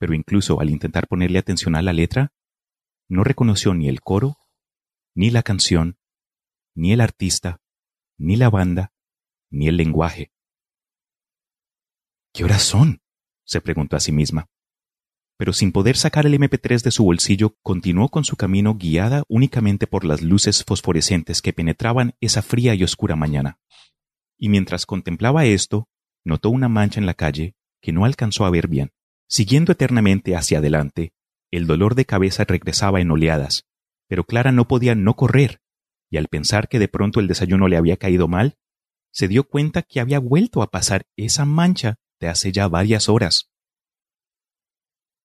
pero incluso al intentar ponerle atención a la letra, no reconoció ni el coro, ni la canción, ni el artista, ni la banda, ni el lenguaje. ¿Qué horas son? se preguntó a sí misma. Pero sin poder sacar el MP3 de su bolsillo, continuó con su camino guiada únicamente por las luces fosforescentes que penetraban esa fría y oscura mañana. Y mientras contemplaba esto, notó una mancha en la calle que no alcanzó a ver bien. Siguiendo eternamente hacia adelante, el dolor de cabeza regresaba en oleadas, pero Clara no podía no correr, y al pensar que de pronto el desayuno le había caído mal, se dio cuenta que había vuelto a pasar esa mancha de hace ya varias horas.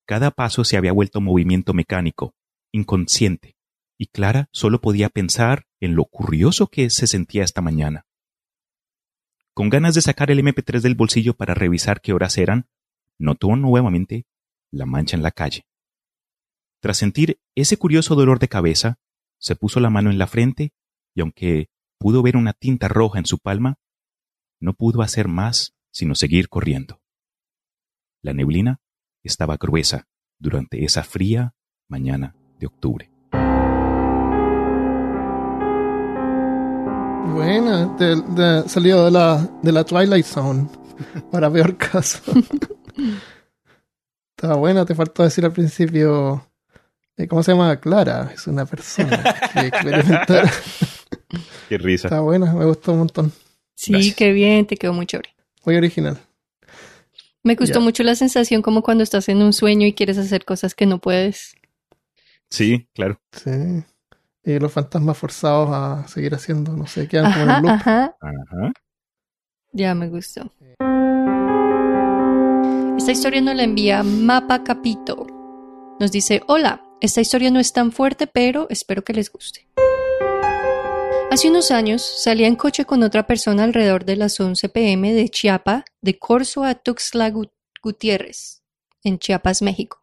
Cada paso se había vuelto movimiento mecánico, inconsciente, y Clara solo podía pensar en lo curioso que se sentía esta mañana. Con ganas de sacar el MP3 del bolsillo para revisar qué horas eran, notó nuevamente la mancha en la calle. Tras sentir ese curioso dolor de cabeza, se puso la mano en la frente y aunque pudo ver una tinta roja en su palma, no pudo hacer más sino seguir corriendo. La neblina estaba gruesa durante esa fría mañana de octubre. Buena, salió de la, de la Twilight Zone para peor caso. *laughs* *clears throat* Estaba buena, te faltó decir al principio. Eh, ¿Cómo se llama? Clara. Es una persona que *laughs* experimentar. Qué risa. Está buena, me gustó un montón. Sí, qué bien, te quedó muy chévere. Muy original. Me gustó mucho la sensación como cuando estás en un sueño y quieres hacer cosas que no puedes. Sí, claro. Sí. Y los fantasmas forzados a seguir haciendo, no sé, quedan como en un loop. Ajá. Ajá. Ya me gustó. Esta historia nos la envía Mapa Capito. Nos dice, hola, esta historia no es tan fuerte, pero espero que les guste. Hace unos años salía en coche con otra persona alrededor de las 11 pm de Chiapa, de Corzo a Tuxtla Gutiérrez, en Chiapas, México.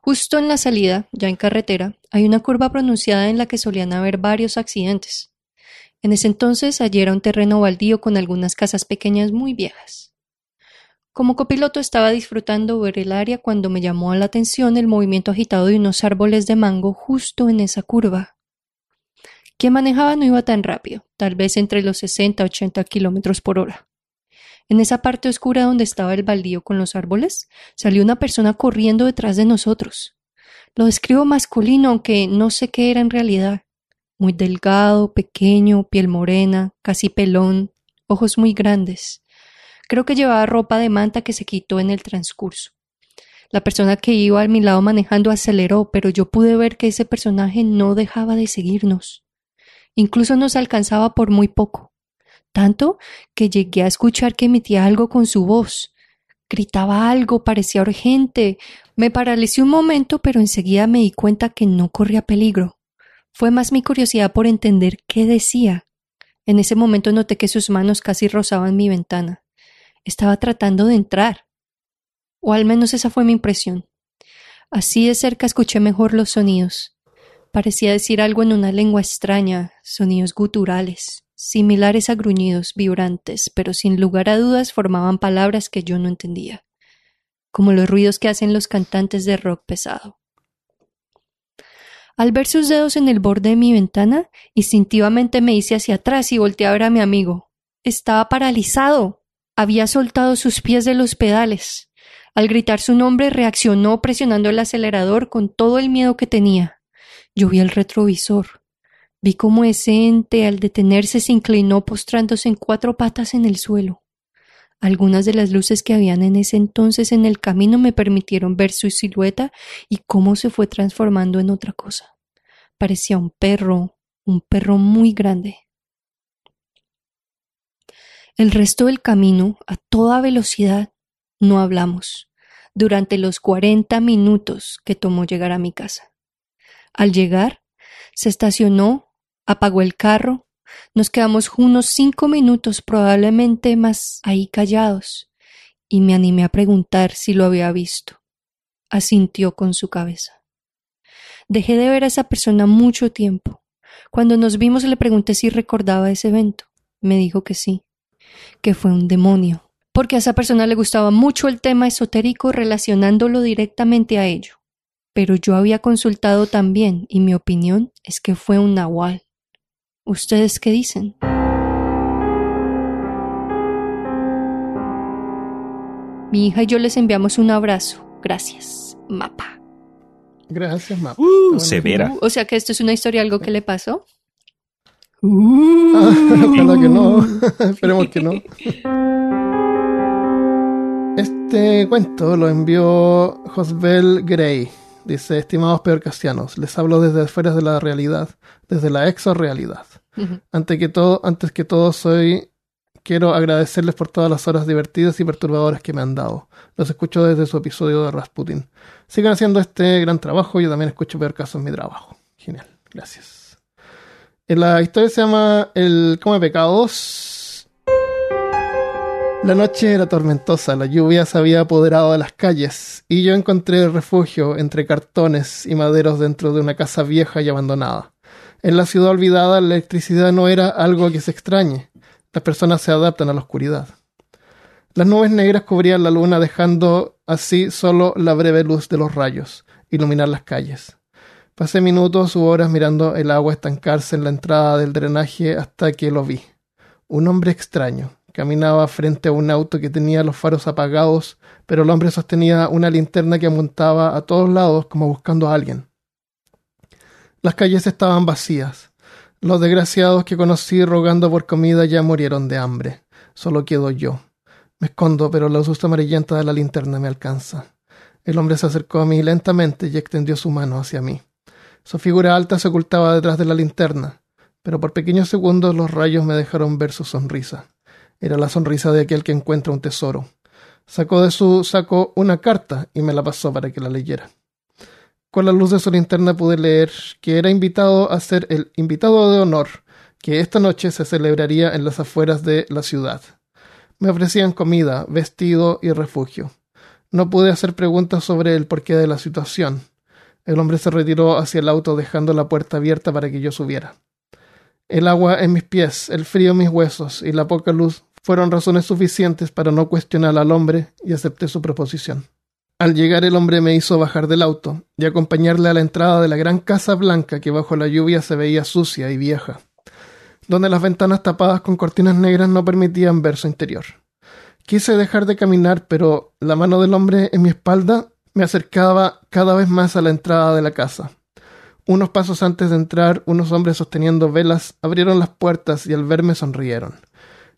Justo en la salida, ya en carretera, hay una curva pronunciada en la que solían haber varios accidentes. En ese entonces allí era un terreno baldío con algunas casas pequeñas muy viejas. Como copiloto estaba disfrutando ver el área cuando me llamó la atención el movimiento agitado de unos árboles de mango justo en esa curva. Quien manejaba no iba tan rápido, tal vez entre los 60 y 80 kilómetros por hora. En esa parte oscura donde estaba el baldío con los árboles, salió una persona corriendo detrás de nosotros. Lo describo masculino, aunque no sé qué era en realidad. Muy delgado, pequeño, piel morena, casi pelón, ojos muy grandes. Creo que llevaba ropa de manta que se quitó en el transcurso. La persona que iba a mi lado manejando aceleró, pero yo pude ver que ese personaje no dejaba de seguirnos. Incluso nos alcanzaba por muy poco, tanto que llegué a escuchar que emitía algo con su voz. Gritaba algo, parecía urgente. Me paralicé un momento, pero enseguida me di cuenta que no corría peligro. Fue más mi curiosidad por entender qué decía. En ese momento noté que sus manos casi rozaban mi ventana estaba tratando de entrar. O al menos esa fue mi impresión. Así de cerca escuché mejor los sonidos. Parecía decir algo en una lengua extraña, sonidos guturales, similares a gruñidos vibrantes, pero sin lugar a dudas formaban palabras que yo no entendía, como los ruidos que hacen los cantantes de rock pesado. Al ver sus dedos en el borde de mi ventana, instintivamente me hice hacia atrás y volteé a ver a mi amigo. Estaba paralizado. Había soltado sus pies de los pedales. Al gritar su nombre reaccionó presionando el acelerador con todo el miedo que tenía. Yo vi el retrovisor. Vi cómo ese ente al detenerse se inclinó postrándose en cuatro patas en el suelo. Algunas de las luces que habían en ese entonces en el camino me permitieron ver su silueta y cómo se fue transformando en otra cosa. Parecía un perro, un perro muy grande. El resto del camino, a toda velocidad, no hablamos, durante los cuarenta minutos que tomó llegar a mi casa. Al llegar, se estacionó, apagó el carro, nos quedamos unos cinco minutos, probablemente más, ahí callados, y me animé a preguntar si lo había visto. Asintió con su cabeza. Dejé de ver a esa persona mucho tiempo. Cuando nos vimos le pregunté si recordaba ese evento. Me dijo que sí, que fue un demonio, porque a esa persona le gustaba mucho el tema esotérico relacionándolo directamente a ello. Pero yo había consultado también y mi opinión es que fue un nahual. ¿Ustedes qué dicen? Mi hija y yo les enviamos un abrazo. Gracias, Mapa. Gracias, Mapa. Uh, severa. Uh, o sea que esto es una historia, algo que le pasó. Ah, *laughs* ojalá que no. *laughs* Esperemos que no. Este cuento lo envió Josbel Gray. Dice, estimados peorcasianos, les hablo desde afuera de la realidad, desde la exorrealidad. Antes que todo, antes que todo soy quiero agradecerles por todas las horas divertidas y perturbadoras que me han dado. Los escucho desde su episodio de Rasputin. Sigan haciendo este gran trabajo, yo también escucho peor caso en mi trabajo. Genial, gracias. La historia se llama El Come Pecados. La noche era tormentosa, la lluvia se había apoderado de las calles y yo encontré refugio entre cartones y maderos dentro de una casa vieja y abandonada. En la ciudad olvidada la electricidad no era algo que se extrañe. Las personas se adaptan a la oscuridad. Las nubes negras cubrían la luna dejando así solo la breve luz de los rayos iluminar las calles. Pasé minutos u horas mirando el agua estancarse en la entrada del drenaje hasta que lo vi. Un hombre extraño. Caminaba frente a un auto que tenía los faros apagados, pero el hombre sostenía una linterna que apuntaba a todos lados como buscando a alguien. Las calles estaban vacías. Los desgraciados que conocí rogando por comida ya murieron de hambre. Solo quedo yo. Me escondo, pero la luz amarillenta de la linterna me alcanza. El hombre se acercó a mí lentamente y extendió su mano hacia mí. Su figura alta se ocultaba detrás de la linterna, pero por pequeños segundos los rayos me dejaron ver su sonrisa. Era la sonrisa de aquel que encuentra un tesoro. Sacó de su saco una carta y me la pasó para que la leyera. Con la luz de su linterna pude leer que era invitado a ser el invitado de honor que esta noche se celebraría en las afueras de la ciudad. Me ofrecían comida, vestido y refugio. No pude hacer preguntas sobre el porqué de la situación. El hombre se retiró hacia el auto dejando la puerta abierta para que yo subiera. El agua en mis pies, el frío en mis huesos y la poca luz fueron razones suficientes para no cuestionar al hombre y acepté su proposición. Al llegar el hombre me hizo bajar del auto y acompañarle a la entrada de la gran casa blanca que bajo la lluvia se veía sucia y vieja, donde las ventanas tapadas con cortinas negras no permitían ver su interior. Quise dejar de caminar, pero la mano del hombre en mi espalda me acercaba cada vez más a la entrada de la casa. Unos pasos antes de entrar, unos hombres sosteniendo velas abrieron las puertas y al verme sonrieron.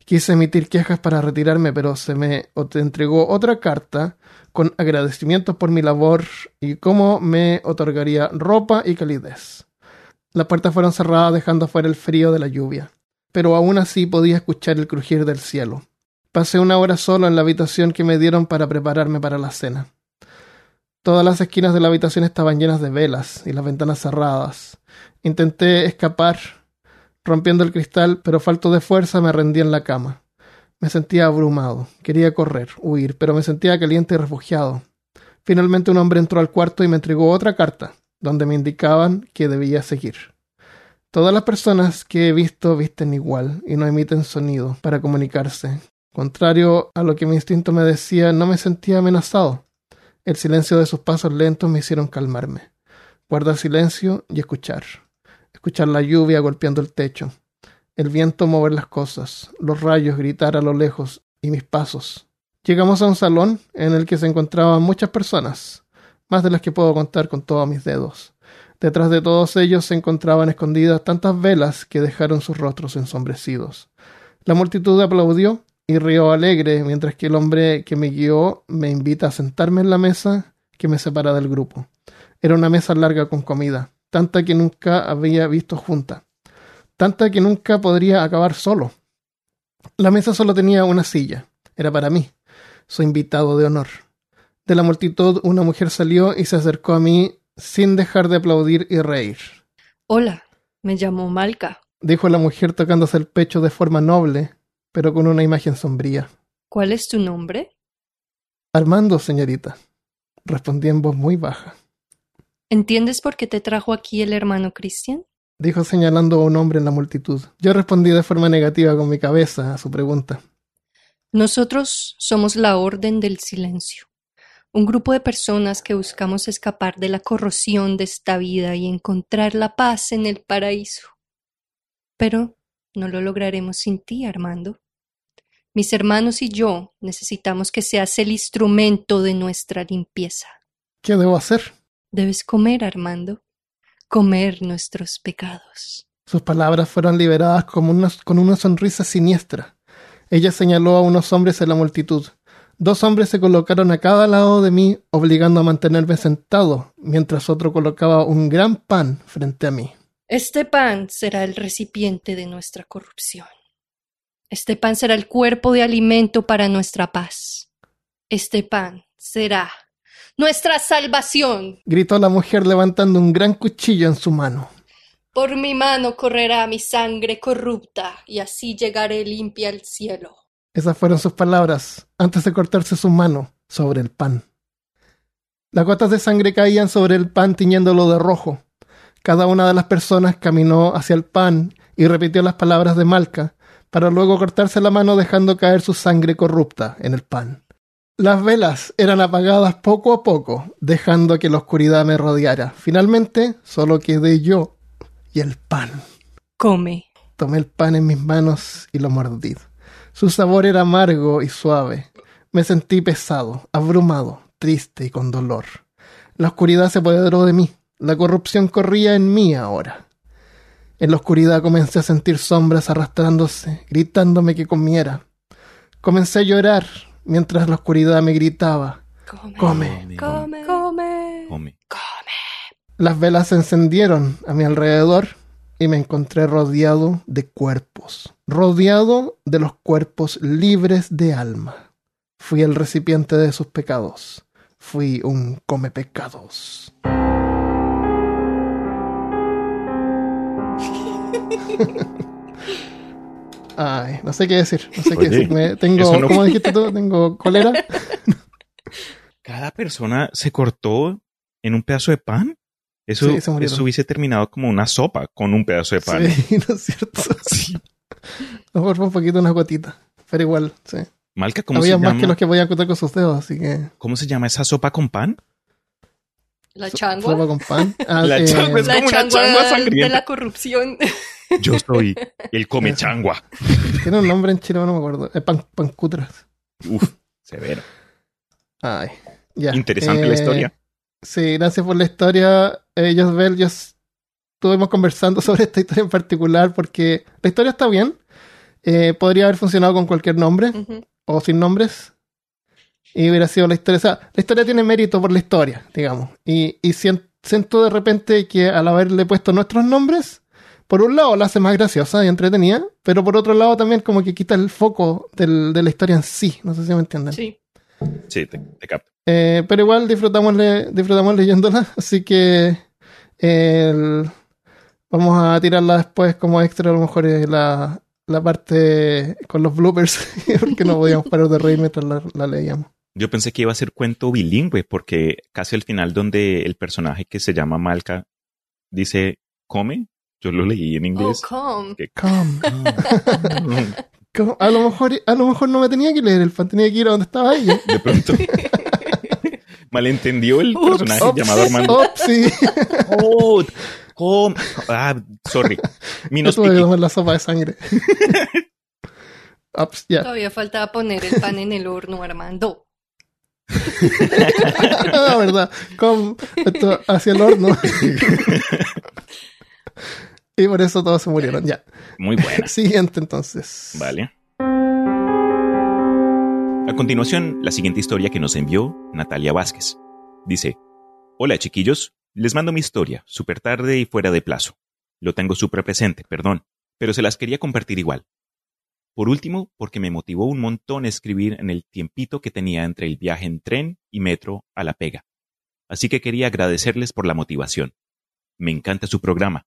Quise emitir quejas para retirarme, pero se me entregó otra carta con agradecimientos por mi labor y cómo me otorgaría ropa y calidez. Las puertas fueron cerradas dejando fuera el frío de la lluvia, pero aún así podía escuchar el crujir del cielo. Pasé una hora solo en la habitación que me dieron para prepararme para la cena. Todas las esquinas de la habitación estaban llenas de velas y las ventanas cerradas. Intenté escapar, rompiendo el cristal, pero falto de fuerza me rendí en la cama. Me sentía abrumado. Quería correr, huir, pero me sentía caliente y refugiado. Finalmente un hombre entró al cuarto y me entregó otra carta. donde me indicaban que debía seguir. Todas las personas que he visto visten igual y no emiten sonido para comunicarse. Contrario a lo que mi instinto me decía, no me sentía amenazado. El silencio de sus pasos lentos me hicieron calmarme. Guardar silencio y escuchar. Escuchar la lluvia golpeando el techo, el viento mover las cosas, los rayos gritar a lo lejos y mis pasos. Llegamos a un salón en el que se encontraban muchas personas, más de las que puedo contar con todos mis dedos. Detrás de todos ellos se encontraban escondidas tantas velas que dejaron sus rostros ensombrecidos. La multitud aplaudió y rió alegre mientras que el hombre que me guió me invita a sentarme en la mesa que me separa del grupo. Era una mesa larga con comida, tanta que nunca había visto junta, tanta que nunca podría acabar solo. La mesa solo tenía una silla, era para mí, su invitado de honor. De la multitud una mujer salió y se acercó a mí sin dejar de aplaudir y reír. Hola, me llamo Malca. Dijo la mujer tocándose el pecho de forma noble, pero con una imagen sombría. ¿Cuál es tu nombre? Armando, señorita. Respondí en voz muy baja. ¿Entiendes por qué te trajo aquí el hermano Cristian? Dijo señalando a un hombre en la multitud. Yo respondí de forma negativa con mi cabeza a su pregunta. Nosotros somos la Orden del Silencio un grupo de personas que buscamos escapar de la corrosión de esta vida y encontrar la paz en el paraíso. Pero no lo lograremos sin ti, Armando. Mis hermanos y yo necesitamos que seas el instrumento de nuestra limpieza. ¿Qué debo hacer? Debes comer, Armando, comer nuestros pecados. Sus palabras fueron liberadas como una, con una sonrisa siniestra. Ella señaló a unos hombres en la multitud. Dos hombres se colocaron a cada lado de mí, obligando a mantenerme sentado, mientras otro colocaba un gran pan frente a mí. Este pan será el recipiente de nuestra corrupción. Este pan será el cuerpo de alimento para nuestra paz. Este pan será nuestra salvación. Gritó la mujer levantando un gran cuchillo en su mano. Por mi mano correrá mi sangre corrupta, y así llegaré limpia al cielo. Esas fueron sus palabras antes de cortarse su mano sobre el pan. Las gotas de sangre caían sobre el pan tiñéndolo de rojo. Cada una de las personas caminó hacia el pan y repitió las palabras de Malca, para luego cortarse la mano dejando caer su sangre corrupta en el pan. Las velas eran apagadas poco a poco, dejando que la oscuridad me rodeara. Finalmente, solo quedé yo y el pan. Come. Tomé el pan en mis manos y lo mordí. Su sabor era amargo y suave. Me sentí pesado, abrumado, triste y con dolor. La oscuridad se apoderó de mí. La corrupción corría en mí ahora. En la oscuridad comencé a sentir sombras arrastrándose, gritándome que comiera. Comencé a llorar mientras la oscuridad me gritaba. Come. Come. Come. Come. Come. Las velas se encendieron a mi alrededor y me encontré rodeado de cuerpos, rodeado de los cuerpos libres de alma. Fui el recipiente de sus pecados. Fui un come pecados. *laughs* Ay, no sé qué decir. No sé qué decir. Me- tengo, no- ¿cómo *laughs* dijiste tú? Tengo cólera. Cada persona se cortó en un pedazo de pan. Eso, Sí, se murieron. eso hubiese terminado como una sopa con un pedazo de pan. Sí, *laughs* no es cierto. Sí. Mejor fue un poquito unas gotitas. Pero igual, sí. Malca, ¿cómo Había se, más llama, que los que podían contar con sus dedos, así que. ¿cómo se llama esa sopa con pan? La changua. Sopa con pan. Ah, La eh, changua es La como una changua changua de sangrienta. la corrupción. Yo soy *laughs* el come changua. Tiene un nombre en Chile, no me acuerdo. Eh, pan, pancutras. Uf, severo. Ay, ya. Interesante Eh, la historia. Sí, gracias por la historia. Eh, Josbel, yo estuvimos conversando *laughs* sobre esta historia en particular porque la historia está bien. Eh, podría haber funcionado con cualquier nombre o sin nombres. Y hubiera sido la historia. O sea, la historia tiene mérito por la historia, digamos. Y, y sien- siento de repente que al haberle puesto nuestros nombres, por un lado la hace más graciosa y entretenida, pero por otro lado también como que quita el foco del- de la historia en sí. No sé si me entienden. Sí. Sí, te, te capto. Eh, pero igual disfrutamos, le- disfrutamos leyéndola, *laughs* así que eh, el- vamos a tirarla después como extra, a lo mejor es la, la parte con los bloopers, *laughs* porque no podíamos parar de reír mientras la, la leíamos. Yo pensé que iba a ser cuento bilingüe, porque casi al final donde el personaje que se llama Malca dice come, yo lo leí en Oh, inglés. come. que- Come. Come. *laughs* A lo mejor, a lo mejor no me tenía que leer el fan, tenía que ir a donde estaba ella. de pronto *laughs* malentendió el Ups, personaje Ops, llamado Armando. ops, sí. Oh, com- ah, sorry. No Minos tuve que tomar la sopa de sangre. Ups, ya. Todavía faltaba poner el pan en el horno, Armando. La *laughs* verdad. Come esto hacia el horno. Y por eso todos se murieron. Ya. Muy buena. *laughs* Siguiente entonces. Vale. A continuación, la siguiente historia que nos envió Natalia Vázquez. Dice, Hola chiquillos, les mando mi historia, súper tarde y fuera de plazo. Lo tengo súper presente, perdón, pero se las quería compartir igual. Por último, porque me motivó un montón escribir en el tiempito que tenía entre el viaje en tren y metro a la pega. Así que quería agradecerles por la motivación. Me encanta su programa.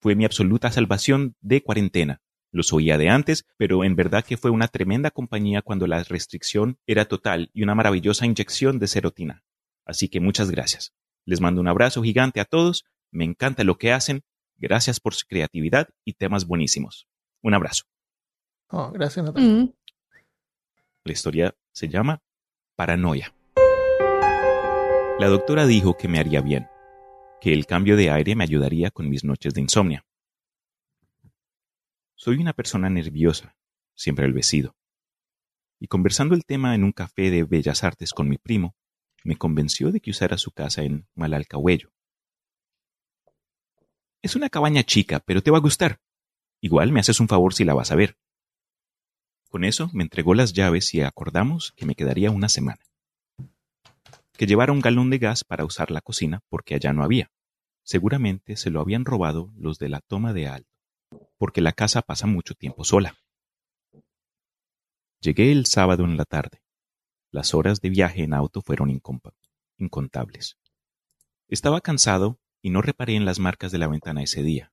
Fue mi absoluta salvación de cuarentena. Los oía de antes, pero en verdad que fue una tremenda compañía cuando la restricción era total y una maravillosa inyección de serotina. Así que muchas gracias. Les mando un abrazo gigante a todos. Me encanta lo que hacen. Gracias por su creatividad y temas buenísimos. Un abrazo. Oh, gracias, Natalia. Mm, La historia se llama Paranoia. La doctora dijo que me haría bien, que el cambio de aire me ayudaría con mis noches de insomnio. Soy una persona nerviosa, siempre sido. Y conversando el tema en un café de Bellas Artes con mi primo, me convenció de que usara su casa en Malalcahuello. Es una cabaña chica, pero te va a gustar. Igual me haces un favor si la vas a ver. Con eso me entregó las llaves y acordamos que me quedaría una semana. Que llevara un galón de gas para usar la cocina porque allá no había. Seguramente se lo habían robado los de la toma de alto, porque la casa pasa mucho tiempo sola. Llegué el sábado en la tarde. Las horas de viaje en auto fueron incontables. Estaba cansado y no reparé en las marcas de la ventana ese día.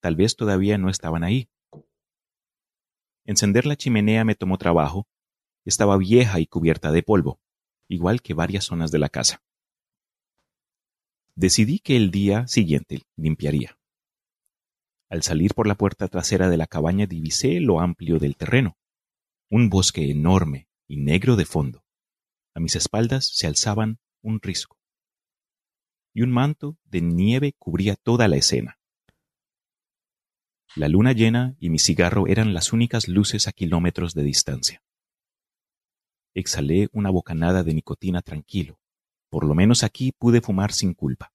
Tal vez todavía no estaban ahí. Encender la chimenea me tomó trabajo. Estaba vieja y cubierta de polvo, igual que varias zonas de la casa. Decidí que el día siguiente limpiaría. Al salir por la puerta trasera de la cabaña divisé lo amplio del terreno. Un bosque enorme y negro de fondo. A mis espaldas se alzaban un risco. Y un manto de nieve cubría toda la escena. La luna llena y mi cigarro eran las únicas luces a kilómetros de distancia. Exhalé una bocanada de nicotina tranquilo. Por lo menos aquí pude fumar sin culpa.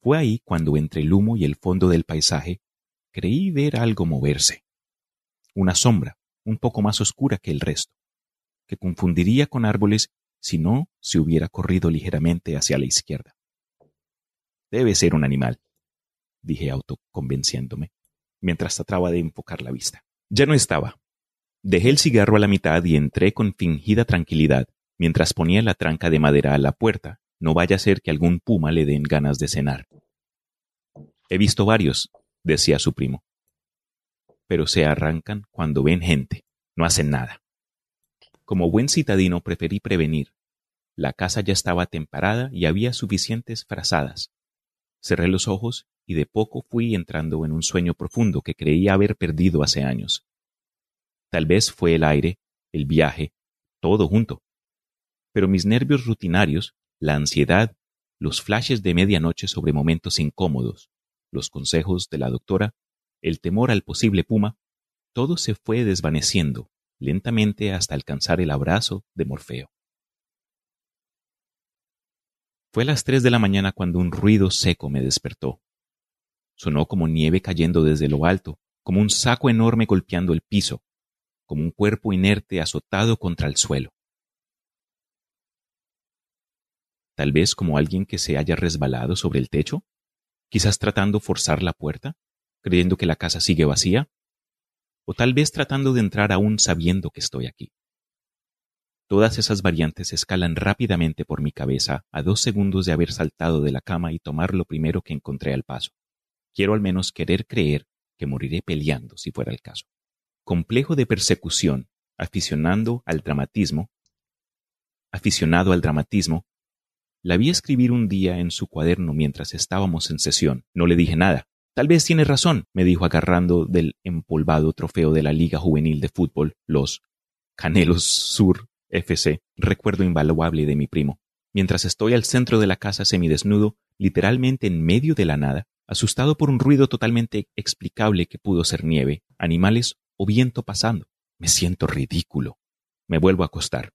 Fue ahí cuando entre el humo y el fondo del paisaje creí ver algo moverse. Una sombra, un poco más oscura que el resto, que confundiría con árboles si no se hubiera corrido ligeramente hacia la izquierda. Debe ser un animal, dije autoconvenciéndome, mientras trataba de enfocar la vista. Ya no estaba. Dejé el cigarro a la mitad y entré con fingida tranquilidad, mientras ponía la tranca de madera a la puerta, no vaya a ser que algún puma le den ganas de cenar. He visto varios, decía su primo. Pero se arrancan cuando ven gente, no hacen nada. Como buen citadino preferí prevenir. La casa ya estaba temperada y había suficientes frazadas. Cerré los ojos y de poco fui entrando en un sueño profundo que creía haber perdido hace años. Tal vez fue el aire, el viaje, todo junto. Pero mis nervios rutinarios, la ansiedad, los flashes de medianoche sobre momentos incómodos, los consejos de la doctora, el temor al posible puma, todo se fue desvaneciendo lentamente hasta alcanzar el abrazo de Morfeo. Fue a las tres de la mañana cuando un ruido seco me despertó. Sonó como nieve cayendo desde lo alto, como un saco enorme golpeando el piso, como un cuerpo inerte azotado contra el suelo. Tal vez como alguien que se haya resbalado sobre el techo, quizás tratando forzar la puerta, creyendo que la casa sigue vacía, o tal vez tratando de entrar aún sabiendo que estoy aquí. Todas esas variantes escalan rápidamente por mi cabeza a dos segundos de haber saltado de la cama y tomar lo primero que encontré al paso. Quiero al menos querer creer que moriré peleando si fuera el caso. Complejo de persecución, aficionando al dramatismo, aficionado al dramatismo, la vi escribir un día en su cuaderno mientras estábamos en sesión. No le dije nada. Tal vez tiene razón, me dijo agarrando del empolvado trofeo de la Liga Juvenil de Fútbol, los Canelos Sur FC, recuerdo invaluable de mi primo. Mientras estoy al centro de la casa semidesnudo, literalmente en medio de la nada, asustado por un ruido totalmente explicable que pudo ser nieve, animales o viento pasando. Me siento ridículo. Me vuelvo a acostar.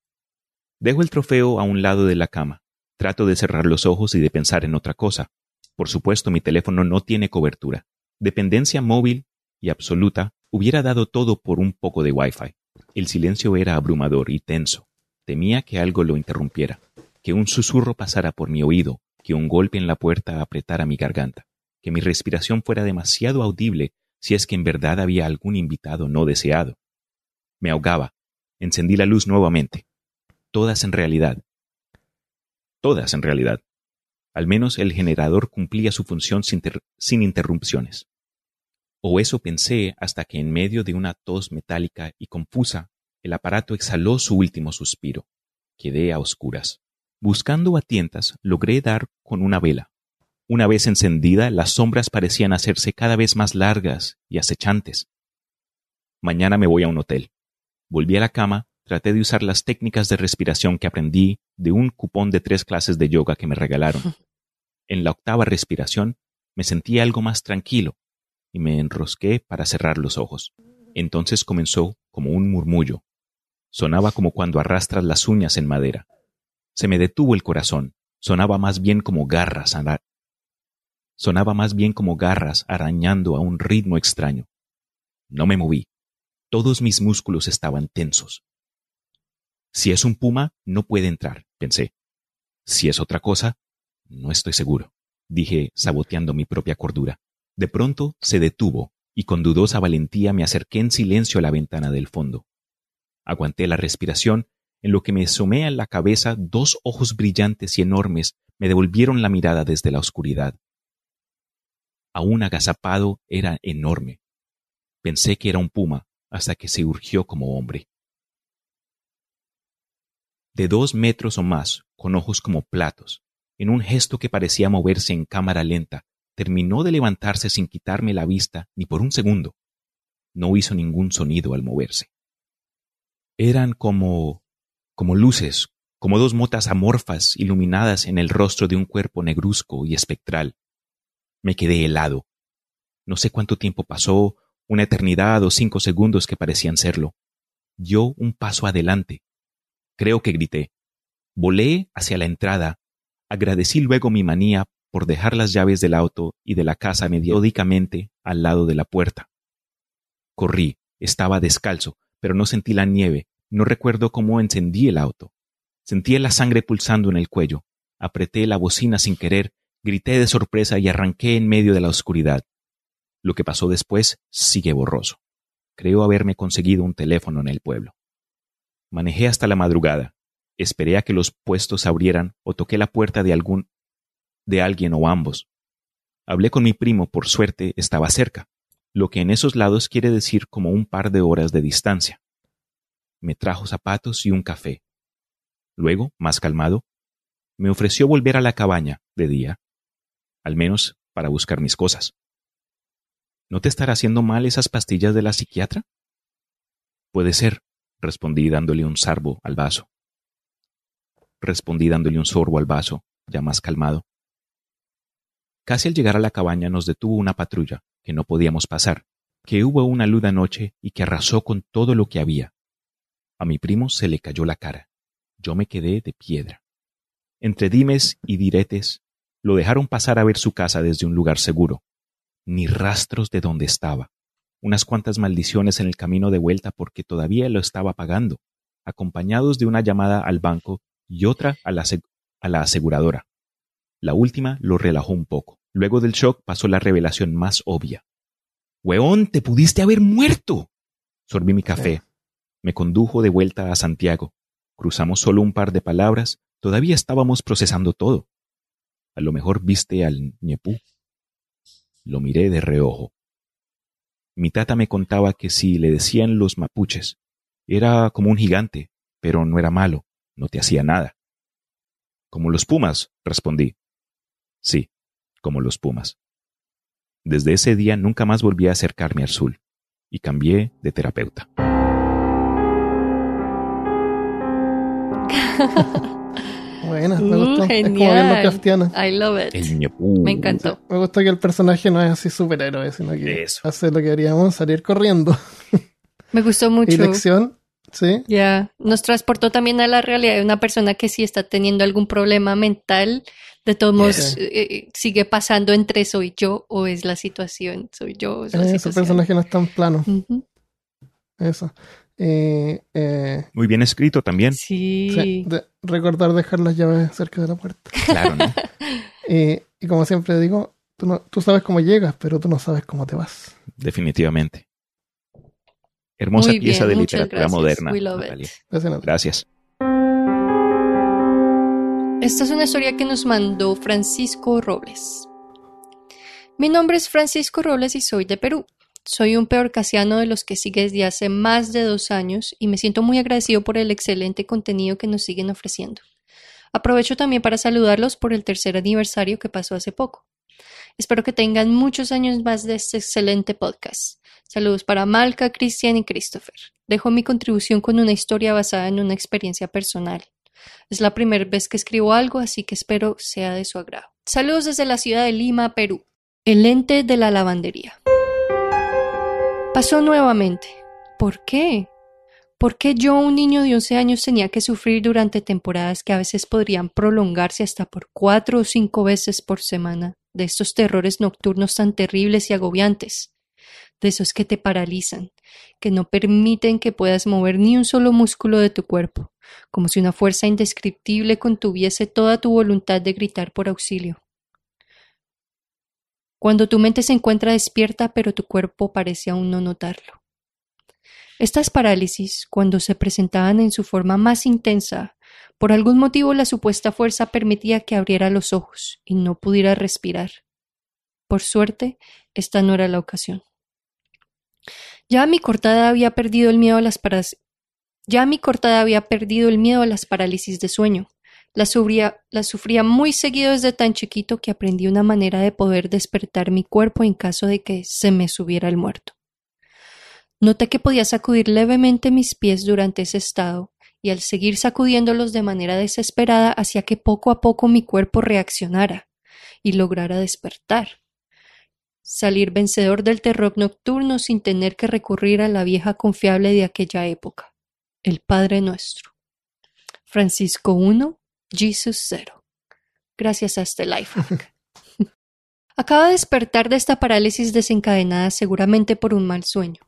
Dejo el trofeo a un lado de la cama. Trato de cerrar los ojos y de pensar en otra cosa. Por supuesto, mi teléfono no tiene cobertura. Dependencia móvil y absoluta hubiera dado todo por un poco de Wi-Fi. El silencio era abrumador y tenso. Temía que algo lo interrumpiera, que un susurro pasara por mi oído, que un golpe en la puerta apretara mi garganta, que mi respiración fuera demasiado audible si es que en verdad había algún invitado no deseado. Me ahogaba. Encendí la luz nuevamente. Todas en realidad. Todas en realidad. Al menos el generador cumplía su función sin, sin interrupciones. O eso pensé hasta que en medio de una tos metálica y confusa, el aparato exhaló su último suspiro. Quedé a oscuras. Buscando a tientas, logré dar con una vela. Una vez encendida, las sombras parecían hacerse cada vez más largas y acechantes. Mañana me voy a un hotel. Volví a la cama, traté de usar las técnicas de respiración que aprendí de un cupón de tres clases de yoga que me regalaron. *laughs* En la octava respiración me sentí algo más tranquilo, y me enrosqué para cerrar los ojos. Entonces comenzó como un murmullo. Sonaba como cuando arrastras las uñas en madera. Se me detuvo el corazón. Sonaba más bien como garras sonaba más bien como garras arañando a un ritmo extraño. No me moví. Todos mis músculos estaban tensos. Si es un puma, no puede entrar, pensé. Si es otra cosa, no estoy seguro, dije, saboteando mi propia cordura. De pronto se detuvo y con dudosa valentía me acerqué en silencio a la ventana del fondo. Aguanté la respiración, en lo que me asomé a la cabeza dos ojos brillantes y enormes me devolvieron la mirada desde la oscuridad. Aún agazapado era enorme. Pensé que era un puma hasta que se urgió como hombre. De dos metros o más, con ojos como platos, en un gesto que parecía moverse en cámara lenta, terminó de levantarse sin quitarme la vista ni por un segundo. No hizo ningún sonido al moverse. Eran como... como luces, como dos motas amorfas iluminadas en el rostro de un cuerpo negruzco y espectral. Me quedé helado. No sé cuánto tiempo pasó, una eternidad o cinco segundos que parecían serlo. Yo un paso adelante. Creo que grité. Volé hacia la entrada. Agradecí luego mi manía por dejar las llaves del auto y de la casa metódicamente al lado de la puerta. Corrí, estaba descalzo, pero no sentí la nieve, no recuerdo cómo encendí el auto. Sentí la sangre pulsando en el cuello, apreté la bocina sin querer, grité de sorpresa y arranqué en medio de la oscuridad. Lo que pasó después sigue borroso. Creo haberme conseguido un teléfono en el pueblo. Manejé hasta la madrugada. Esperé a que los puestos abrieran o toqué la puerta de algún de alguien o ambos. Hablé con mi primo, por suerte estaba cerca, lo que en esos lados quiere decir como un par de horas de distancia. Me trajo zapatos y un café. Luego, más calmado, me ofreció volver a la cabaña de día, al menos para buscar mis cosas. ¿No te estará haciendo mal esas pastillas de la psiquiatra? Puede ser, respondí dándole un sarbo al vaso. Respondí dándole un sorbo al vaso, ya más calmado. Casi al llegar a la cabaña nos detuvo una patrulla, que no podíamos pasar, que hubo una luda noche y que arrasó con todo lo que había. A mi primo se le cayó la cara. Yo me quedé de piedra. Entre dimes y diretes, lo dejaron pasar a ver su casa desde un lugar seguro. Ni rastros de dónde estaba. Unas cuantas maldiciones en el camino de vuelta porque todavía lo estaba pagando, acompañados de una llamada al banco y otra a la, a la aseguradora. La última lo relajó un poco. Luego del shock pasó la revelación más obvia. ¡Weón, te pudiste haber muerto! Sorbí mi café. Me condujo de vuelta a Santiago. Cruzamos solo un par de palabras. Todavía estábamos procesando todo. A lo mejor viste al ñepú. Lo miré de reojo. Mi tata me contaba que si le decían los mapuches, era como un gigante, pero no era malo, no te hacía nada. Como los pumas, respondí. Sí, como los pumas. Desde ese día nunca más volví a acercarme al Zul y cambié de terapeuta. *laughs* Buena, me Mm, gustó. Es como. Lovecraftiana. I love it. El ñepú. Me encantó. Me gustó que el personaje no es así superhéroe, sino que Eso. hace lo que haríamos, salir corriendo. *laughs* Me gustó Y mucho. lección, sí. Ya, nos transportó también a la realidad de una persona que sí está teniendo algún problema mental. De todos modos, eh, eh, sigue pasando entre soy yo o es la situación. Soy yo o es la Ese situación. personaje no es tan plano. Eso. Eh, eh, Muy bien escrito también. Sí. sí, de- recordar dejar las llaves cerca de la puerta. Claro, ¿no? *laughs* Eh, y como siempre digo, tú, no, tú sabes cómo llegas, pero tú no sabes cómo te vas. Definitivamente. Hermosa Muy pieza bien, de literatura gracias. moderna. We love it. Gracias. Gracias. Esta es una historia que nos mandó Francisco Robles. Mi nombre es Francisco Robles y soy de Perú. Soy un peorcasiano de los que sigue desde hace más de dos años y me siento muy agradecido por el excelente contenido que nos siguen ofreciendo. Aprovecho también para saludarlos por el tercer aniversario que pasó hace poco. Espero que tengan muchos años más de este excelente podcast. Saludos para Malca, Cristian y Christopher. Dejo mi contribución con una historia basada en una experiencia personal. Es la primera vez que escribo algo, así que espero sea de su agrado. Saludos desde la ciudad de Lima, Perú. El ente de la lavandería. Pasó nuevamente. ¿Por qué? ¿Por qué yo, un niño de 11 años, tenía que sufrir durante temporadas que a veces podrían prolongarse hasta por cuatro o cinco veces por semana de estos terrores nocturnos tan terribles y agobiantes? De esos que te paralizan, que no permiten que puedas mover ni un solo músculo de tu cuerpo, como si una fuerza indescriptible contuviese toda tu voluntad de gritar por auxilio. Cuando tu mente se encuentra despierta pero tu cuerpo parece aún no notarlo. Estas parálisis, cuando se presentaban en su forma más intensa, por algún motivo la supuesta fuerza permitía que abriera los ojos y no pudiera respirar. Por suerte, esta no era la ocasión. Ya mi cortada había perdido el miedo a las paras- ya mi cortada había perdido el miedo a las parálisis de sueño. La sufría, la sufría muy seguido desde tan chiquito que aprendí una manera de poder despertar mi cuerpo en caso de que se me subiera el muerto. Noté que podía sacudir levemente mis pies durante ese estado, y al seguir sacudiéndolos de manera desesperada hacía que poco a poco mi cuerpo reaccionara y lograra despertar. Salir vencedor del terror nocturno sin tener que recurrir a la vieja confiable de aquella época, el Padre Nuestro. Francisco 1, Jesus 0. Gracias a este life. *laughs* Acaba de despertar de esta parálisis desencadenada seguramente por un mal sueño.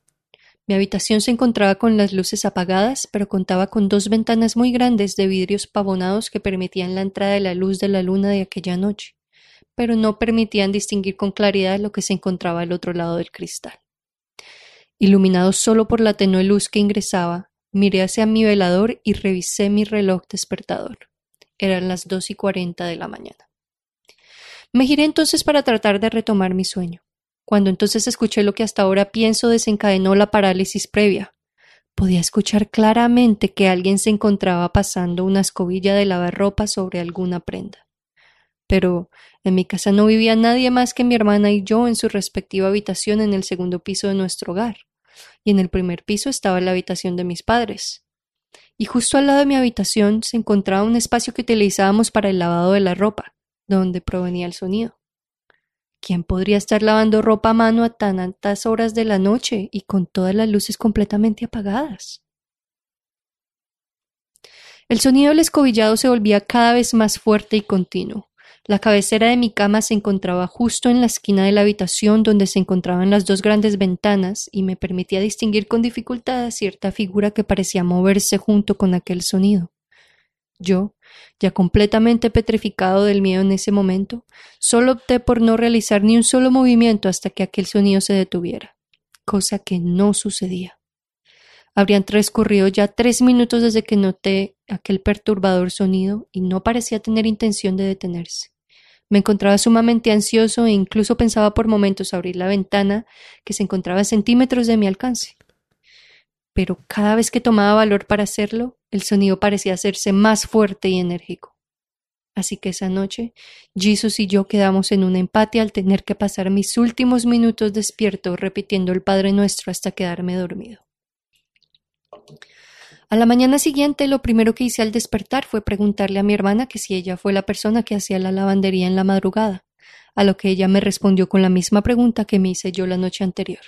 Mi habitación se encontraba con las luces apagadas, pero contaba con dos ventanas muy grandes de vidrios pavonados que permitían la entrada de la luz de la luna de aquella noche, pero no permitían distinguir con claridad lo que se encontraba al otro lado del cristal. Iluminado solo por la tenue luz que ingresaba, miré hacia mi velador y revisé mi reloj despertador. Eran las dos y cuarenta de la mañana. Me giré entonces para tratar de retomar mi sueño. Cuando entonces escuché lo que hasta ahora pienso desencadenó la parálisis previa. Podía escuchar claramente que alguien se encontraba pasando una escobilla de lavar ropa sobre alguna prenda. Pero en mi casa no vivía nadie más que mi hermana y yo en su respectiva habitación en el segundo piso de nuestro hogar, y en el primer piso estaba la habitación de mis padres. Y justo al lado de mi habitación se encontraba un espacio que utilizábamos para el lavado de la ropa, donde provenía el sonido. ¿Quién podría estar lavando ropa a mano a tan altas horas de la noche y con todas las luces completamente apagadas? El sonido del escobillado se volvía cada vez más fuerte y continuo. La cabecera de mi cama se encontraba justo en la esquina de la habitación donde se encontraban las dos grandes ventanas y me permitía distinguir con dificultad cierta figura que parecía moverse junto con aquel sonido. Yo, ya completamente petrificado del miedo en ese momento, solo opté por no realizar ni un solo movimiento hasta que aquel sonido se detuviera, cosa que no sucedía. Habrían transcurrido ya tres minutos desde que noté aquel perturbador sonido y no parecía tener intención de detenerse. Me encontraba sumamente ansioso e incluso pensaba por momentos abrir la ventana que se encontraba a centímetros de mi alcance. pero cada vez que tomaba valor para hacerlo, el sonido parecía hacerse más fuerte y enérgico. Así que esa noche, Jesus y yo quedamos en un empate al tener que pasar mis últimos minutos despierto repitiendo el Padre Nuestro hasta quedarme dormido. A la mañana siguiente, lo primero que hice al despertar fue preguntarle a mi hermana que si ella fue la persona que hacía la lavandería en la madrugada, a lo que ella me respondió con la misma pregunta que me hice yo la noche anterior.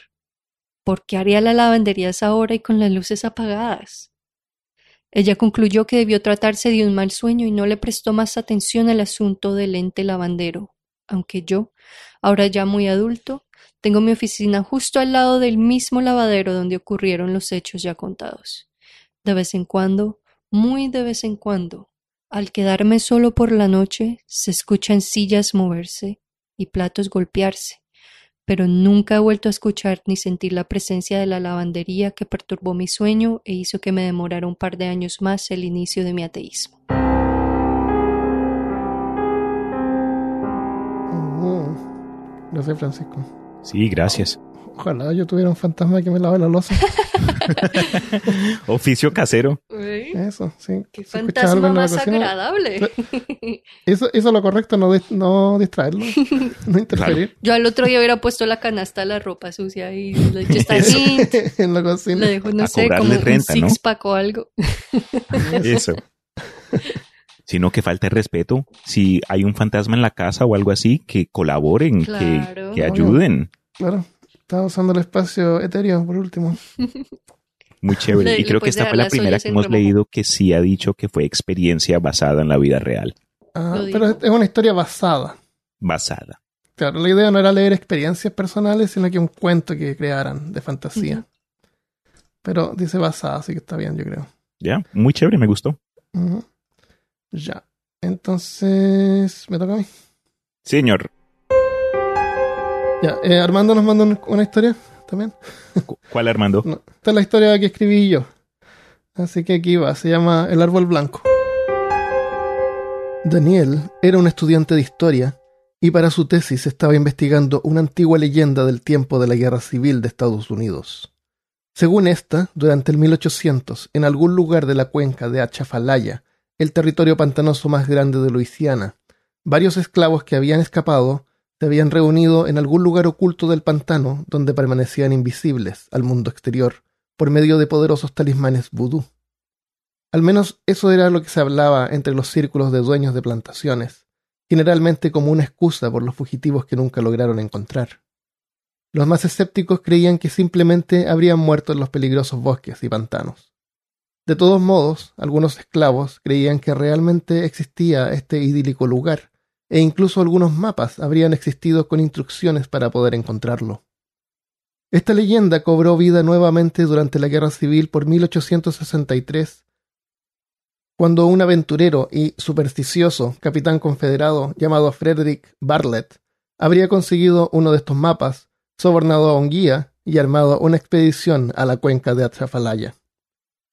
¿Por qué haría la lavandería esa hora y con las luces apagadas? Ella concluyó que debió tratarse de un mal sueño y no le prestó más atención al asunto del ente lavandero, aunque yo, ahora ya muy adulto, tengo mi oficina justo al lado del mismo lavadero donde ocurrieron los hechos ya contados. De vez en cuando, muy de vez en cuando, al quedarme solo por la noche, se escuchan sillas moverse y platos golpearse, pero nunca he vuelto a escuchar ni sentir la presencia de la lavandería que perturbó mi sueño e hizo que me demorara un par de años más el inicio de mi ateísmo. No sé, Francisco. Sí, gracias. Ojalá yo tuviera un fantasma que me lave la losa. *laughs* Oficio casero. Eso, sí. Qué Si fantasma más cocina, agradable. Eso, eso es lo correcto, no, no distraerlo, no interferir. Yo al otro día hubiera puesto la canasta de la ropa sucia y le hecho esta *laughs* en la cocina. le dejo, no A sé, cobrarle como un renta, ¿no? six pack o algo. Eso. Sino que falta el respeto. Si hay un fantasma en la casa o algo así, que colaboren, Claro. que, que ayuden. Claro. Estaba usando el espacio etéreo por último. *laughs* Muy chévere. Le- y creo que esta fue la primera que hemos remojo. leído que sí ha dicho que fue experiencia basada en la vida real. Ah, pero es una historia basada. Basada. Claro, la idea no era leer experiencias personales, sino que un cuento que crearan de fantasía. Pero dice basada, así que está bien, yo creo. Ya, muy chévere, me gustó. Ujú. Ya. Entonces, ¿me toca a mí? Señor, Ya, eh, Armando nos mandó un- una historia también. ¿cu- ¿cuál Armando? *laughs* No, esta es la historia que escribí yo. Así que aquí va, se llama El árbol blanco. Daniel era un estudiante de historia y para su tesis estaba investigando una antigua leyenda del tiempo de la Guerra Civil de Estados Unidos. Según esta, durante el 1800, en algún lugar de la cuenca de Achafalaya, el territorio pantanoso más grande de Luisiana, varios esclavos que habían escapado se habían reunido en algún lugar oculto del pantano donde permanecían invisibles al mundo exterior por medio de poderosos talismanes vudú. Al menos eso era lo que se hablaba entre los círculos de dueños de plantaciones, generalmente como una excusa por los fugitivos que nunca lograron encontrar. Los más escépticos creían que simplemente habrían muerto en los peligrosos bosques y pantanos. De todos modos, algunos esclavos creían que realmente existía este idílico lugar, e incluso algunos mapas habrían existido con instrucciones para poder encontrarlo. Esta leyenda cobró vida nuevamente durante la Guerra Civil por 1863, cuando un aventurero y supersticioso capitán confederado llamado Frederick Bartlett habría conseguido uno de estos mapas, sobornado a un guía y armado una expedición a la cuenca de Atrafalaya.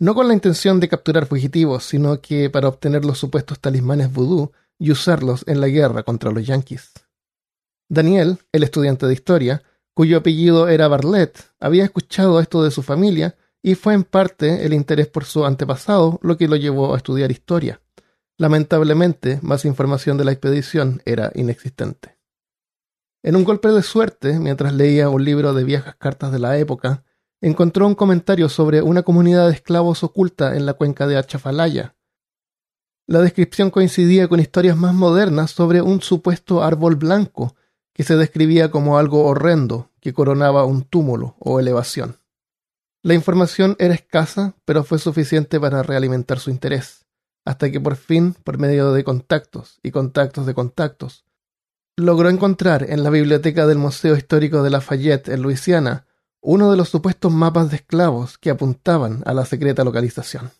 No con la intención de capturar fugitivos, sino que para obtener los supuestos talismanes vudú y usarlos en la guerra contra los yanquis. Daniel, el estudiante de historia, cuyo apellido era Bartlett, había escuchado esto de su familia y fue en parte el interés por su antepasado lo que lo llevó a estudiar historia. Lamentablemente, más información de la expedición era inexistente. En un golpe de suerte, mientras leía un libro de viejas cartas de la época, encontró un comentario sobre una comunidad de esclavos oculta en la cuenca de Achafalaya. La descripción coincidía con historias más modernas sobre un supuesto árbol blanco que se describía como algo horrendo que coronaba un túmulo o elevación. La información era escasa, pero fue suficiente para realimentar su interés, hasta que por fin, por medio de contactos y contactos de contactos, logró encontrar en la biblioteca del Museo Histórico de Lafayette en Luisiana uno de los supuestos mapas de esclavos que apuntaban a la secreta localización.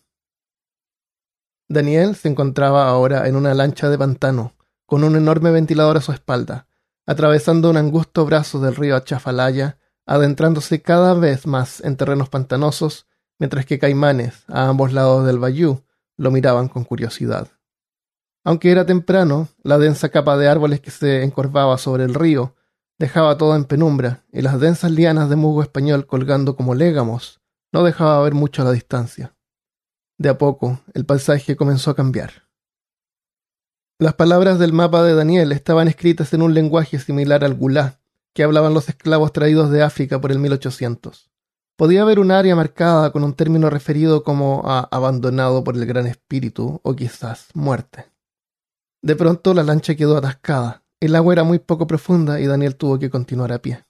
Daniel se encontraba ahora en una lancha de pantano, con un enorme ventilador a su espalda, atravesando un angusto brazo del río Achafalaya, adentrándose cada vez más en terrenos pantanosos, mientras que caimanes a ambos lados del bayú lo miraban con curiosidad. Aunque era temprano, la densa capa de árboles que se encorvaba sobre el río dejaba todo en penumbra y las densas lianas de musgo español colgando como légamos no dejaba ver mucho a la distancia. De a poco, el paisaje comenzó a cambiar. Las palabras del mapa de Daniel estaban escritas en un lenguaje similar al gulá, que hablaban los esclavos traídos de África por el 1800. Podía haber un área marcada con un término referido como a abandonado por el gran espíritu o quizás muerte. De pronto la lancha quedó atascada. El agua era muy poco profunda y Daniel tuvo que continuar a pie.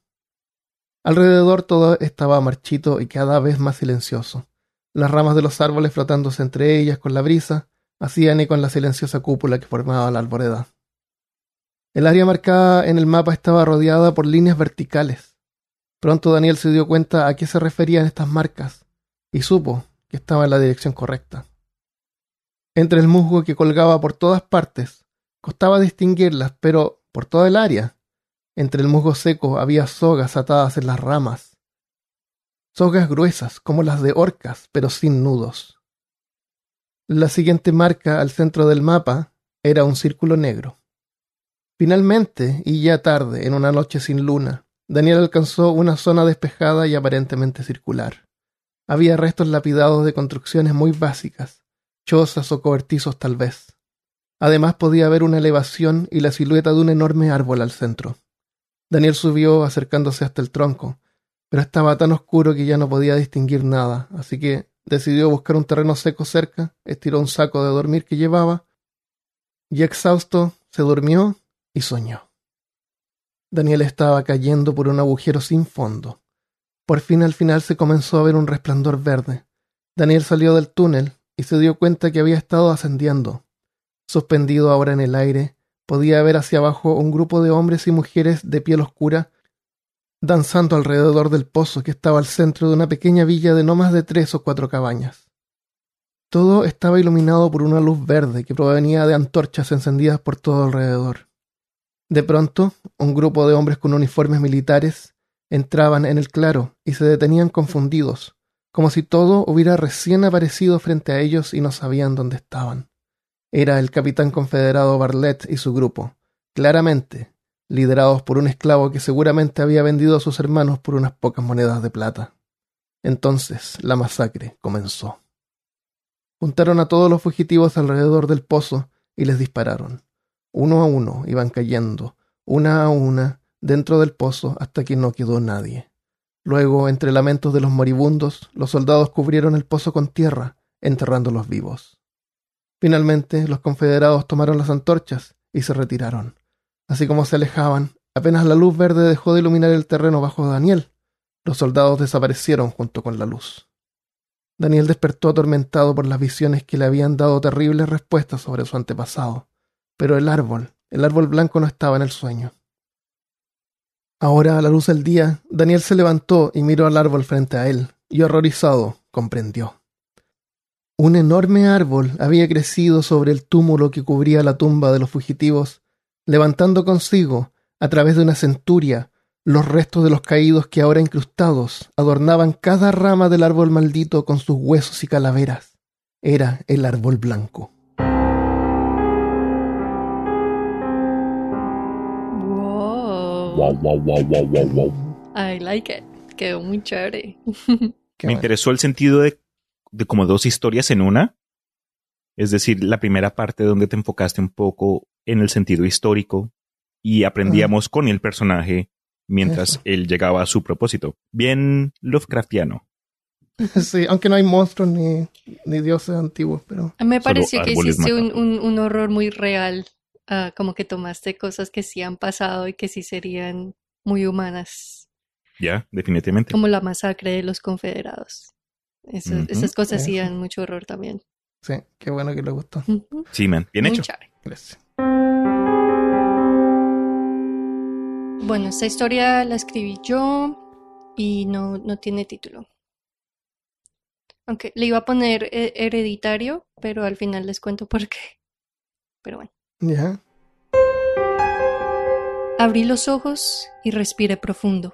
Alrededor todo estaba marchito y cada vez más silencioso. Las ramas de los árboles flotándose entre ellas con la brisa hacían eco en la silenciosa cúpula que formaba la arboleda. El área marcada en el mapa estaba rodeada por líneas verticales. Pronto Daniel se dio cuenta a qué se referían estas marcas y supo que estaba en la dirección correcta. Entre el musgo que colgaba por todas partes, costaba distinguirlas, pero por toda el área entre el musgo seco había sogas atadas en las ramas. Sogas gruesas, como las de orcas, pero sin nudos. La siguiente marca al centro del mapa era un círculo negro. Finalmente, y ya tarde, en una noche sin luna, Daniel alcanzó una zona despejada y aparentemente circular. Había restos lapidados de construcciones muy básicas, chozas o cobertizos tal vez. Además podía ver una elevación y la silueta de un enorme árbol al centro. Daniel subió acercándose hasta el tronco, pero estaba tan oscuro que ya no podía distinguir nada, así que decidió buscar un terreno seco cerca, estiró un saco de dormir que llevaba, y exhausto se durmió y soñó. Daniel estaba cayendo por un agujero sin fondo. Por fin al final se comenzó a ver un resplandor verde. Daniel salió del túnel y se dio cuenta que había estado ascendiendo. Suspendido ahora en el aire, podía ver hacia abajo un grupo de hombres y mujeres de piel oscura danzando alrededor del pozo que estaba al centro de una pequeña villa de no más de tres o cuatro cabañas. Todo estaba iluminado por una luz verde que provenía de antorchas encendidas por todo alrededor. De pronto, un grupo de hombres con uniformes militares entraban en el claro y se detenían confundidos, como si todo hubiera recién aparecido frente a ellos y no sabían dónde estaban. Era el capitán confederado Barlett y su grupo, claramente, liderados por un esclavo que seguramente había vendido a sus hermanos por unas pocas monedas de plata. Entonces la masacre comenzó. Juntaron a todos los fugitivos alrededor del pozo y les dispararon. Uno a uno iban cayendo, una a una, dentro del pozo hasta que no quedó nadie. Luego, entre lamentos de los moribundos, los soldados cubrieron el pozo con tierra, enterrándolos vivos. Finalmente, los confederados tomaron las antorchas y se retiraron. Así como se alejaban, apenas la luz verde dejó de iluminar el terreno bajo Daniel, los soldados desaparecieron junto con la luz. Daniel despertó atormentado por las visiones que le habían dado terribles respuestas sobre su antepasado. Pero el árbol, el árbol blanco no estaba en el sueño. Ahora, a la luz del día, Daniel se levantó y miró al árbol frente a él, y horrorizado comprendió. Un enorme árbol había crecido sobre el túmulo que cubría la tumba de los fugitivos, levantando consigo, a través de una centuria, los restos de los caídos que ahora incrustados adornaban cada rama del árbol maldito con sus huesos y calaveras. Era el árbol blanco. Wow. I like it. Quedó muy chévere. Me interesó el sentido de de como dos historias en una. Es decir, la primera parte donde te enfocaste un poco en el sentido histórico y aprendíamos con el personaje mientras él llegaba a su propósito. Bien Lovecraftiano. *laughs* Sí, aunque no hay monstruos ni, ni dioses antiguos, pero... Me pareció que hiciste un, un, horror muy real, ah, como que tomaste cosas que sí han pasado y que sí serían muy humanas. Ya, definitivamente. Como la masacre de los confederados. Esas cosas sí dan mucho horror también. Sí, qué bueno que le gustó. Sí, man, bien hecho. Gracias. Bueno, esta historia la escribí yo y no, no tiene título. Aunque le iba a poner hereditario, pero al final les cuento por qué. Pero bueno. Ya. Abrí los ojos y respiré profundo.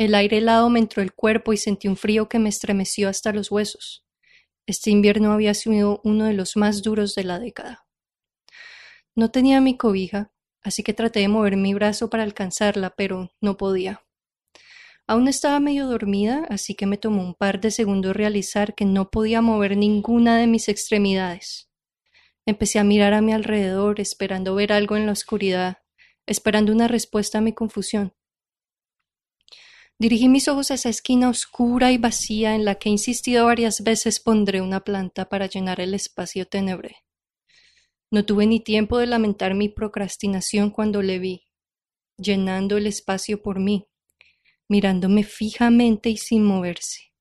El aire helado me entró el cuerpo y sentí un frío que me estremeció hasta los huesos. Este invierno había sido uno de los más duros de la década. No tenía mi cobija, así que traté de mover mi brazo para alcanzarla, pero no podía. Aún estaba medio dormida, así que me tomó un par de segundos realizar que no podía mover ninguna de mis extremidades. Empecé a mirar a mi alrededor, esperando ver algo en la oscuridad, esperando una respuesta a mi confusión. Dirigí mis ojos a esa esquina oscura y vacía en la que he insistido varias veces pondré una planta para llenar el espacio tenebre. No tuve ni tiempo de lamentar mi procrastinación cuando le vi, llenando el espacio por mí, mirándome fijamente y sin moverse.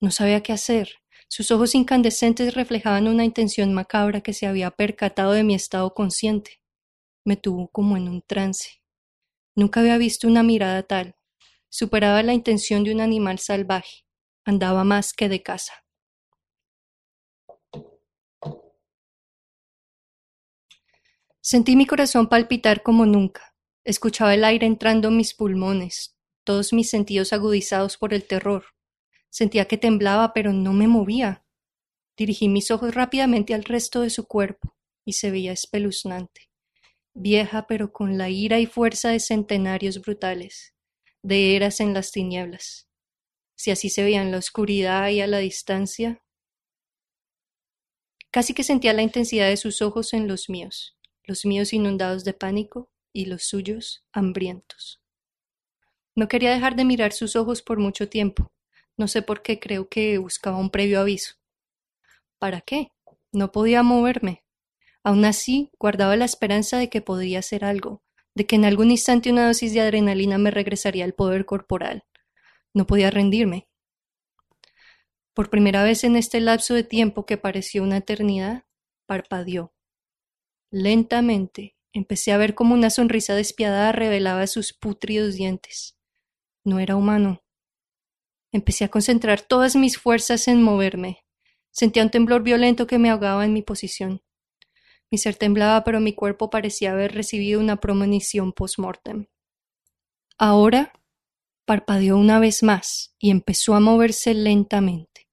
No sabía qué hacer. Sus ojos incandescentes reflejaban una intención macabra que se había percatado de mi estado consciente. Me tuvo como en un trance. Nunca había visto una mirada tal. Superaba la intención de un animal salvaje. Andaba más que de casa. Sentí mi corazón palpitar como nunca. Escuchaba el aire entrando en mis pulmones, todos mis sentidos agudizados por el terror. Sentía que temblaba, pero no me movía. Dirigí mis ojos rápidamente al resto de su cuerpo, y se veía espeluznante, vieja pero con la ira y fuerza de centenarios brutales, de eras en las tinieblas. Si así se veía en la oscuridad y a la distancia. Casi que sentía la intensidad de sus ojos en los míos los míos inundados de pánico y los suyos hambrientos. No quería dejar de mirar sus ojos por mucho tiempo. No sé por qué creo que buscaba un previo aviso. ¿Para qué? No podía moverme. Aún así, guardaba la esperanza de que podría hacer algo, de que en algún instante una dosis de adrenalina me regresaría al poder corporal. No podía rendirme. Por primera vez en este lapso de tiempo que pareció una eternidad, parpadeó. Lentamente empecé a ver cómo una sonrisa despiadada revelaba sus pútridos dientes. No era humano. Empecé a concentrar todas mis fuerzas en moverme. Sentía un temblor violento que me ahogaba en mi posición. Mi ser temblaba, pero mi cuerpo parecía haber recibido una premonición post-mortem. Ahora parpadeó una vez más y empezó a moverse lentamente.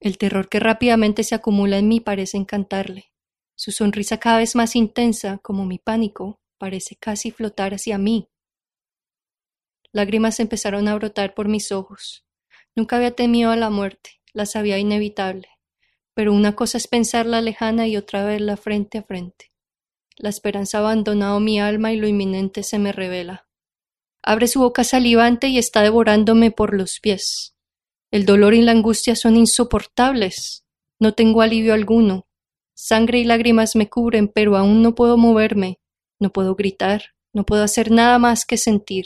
El terror que rápidamente se acumula en mí parece encantarle. Su sonrisa cada vez más intensa, como mi pánico, parece casi flotar hacia mí. Lágrimas empezaron a brotar por mis ojos. Nunca había temido a la muerte, la sabía inevitable, pero una cosa es pensarla lejana y otra verla frente a frente. La esperanza ha abandonado mi alma y lo inminente se me revela. Abre su boca salivante y está devorándome por los pies. El dolor y la angustia son insoportables. No tengo alivio alguno. Sangre y lágrimas me cubren, pero aún no puedo moverme, no puedo gritar, no puedo hacer nada más que sentir.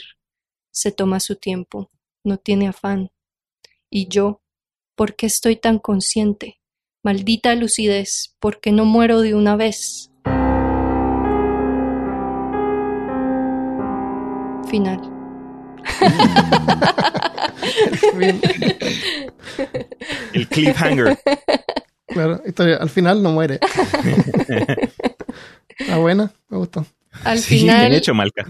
Se toma su tiempo, no tiene afán. Y yo, ¿por qué estoy tan consciente? Maldita lucidez, ¿por qué no muero de una vez? Final. *laughs* El cliffhanger. Claro, historia, al final no muere. Está *laughs* buena, me gustó. Al Sí, final, bien hecho, Malca.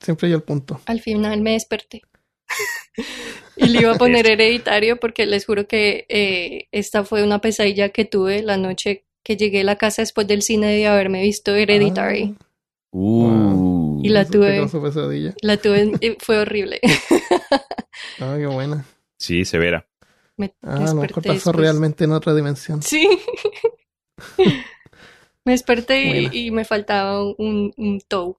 Siempre yo el punto. al final me desperté. *laughs* *laughs* y le iba a poner hereditario porque les juro que eh, esta fue una pesadilla que tuve la noche que llegué a la casa después del cine de haberme visto Hereditary. Uh. Y la tuve. pesadilla. La tuve, eh, fue horrible. *laughs* Ah, qué buena. Sí, severa. Me Ah, a lo mejor desperté pasó después. realmente en otra dimensión. Sí. *laughs* me desperté y me faltaba un, un toe.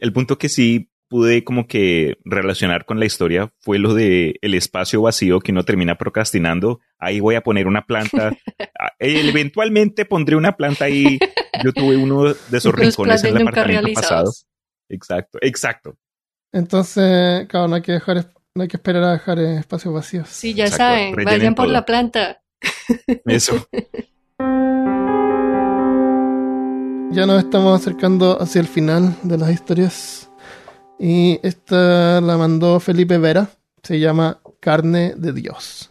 El punto que sí pude como que relacionar con la historia fue lo de el espacio vacío que uno termina procrastinando. Ahí voy a poner una planta. *laughs* Ah, Eventualmente pondré una planta ahí. Yo tuve uno de esos Los rincones en el apartamento pasado. Exacto, exacto. Entonces, claro, no hay que dejar, no hay que esperar a dejar espacios vacíos. Sí, ya Exacto, saben, rellenen vayan por todo. la planta. Eso. *laughs* Ya nos estamos acercando hacia el final de las historias. Y esta la mandó Felipe Vera. Se llama Carne de Dios.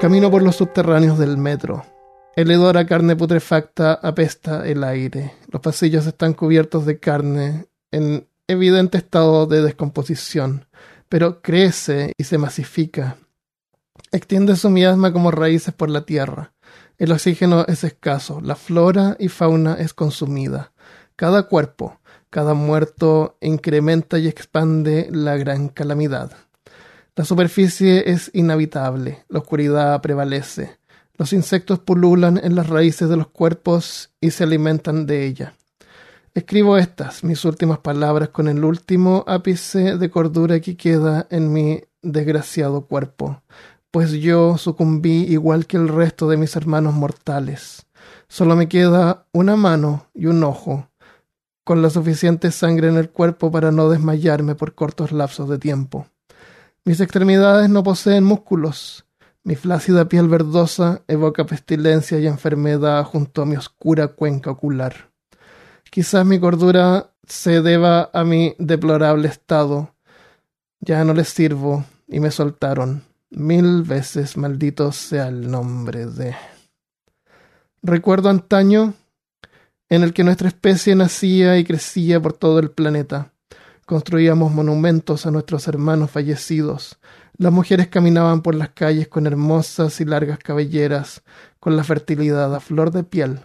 Camino por los subterráneos del metro. El hedor a carne putrefacta apesta el aire. Los pasillos están cubiertos de carne en evidente estado de descomposición, pero crece y se masifica. Extiende su miasma como raíces por la tierra. El oxígeno es escaso, la flora y fauna es consumida. Cada cuerpo, Cada muerto incrementa y expande la gran calamidad. La superficie es inhabitable, la oscuridad prevalece. Los insectos pululan en las raíces de los cuerpos y se alimentan de ella. Escribo estas, mis últimas palabras, con el último ápice de cordura que queda en mi desgraciado cuerpo, pues yo sucumbí igual que el resto de mis hermanos mortales. Solo me queda una mano y un ojo, con la suficiente sangre en el cuerpo para no desmayarme por cortos lapsos de tiempo. Mis extremidades no poseen músculos. Mi flácida piel verdosa evoca pestilencia y enfermedad junto a mi oscura cuenca ocular. Quizás mi cordura se deba a mi deplorable estado. Ya no les sirvo y me soltaron. Mil veces maldito sea el nombre de... Recuerdo antaño en el que nuestra especie nacía y crecía por todo el planeta. Construíamos monumentos a nuestros hermanos fallecidos. Las mujeres caminaban por las calles con hermosas y largas cabelleras, con la fertilidad a flor de piel.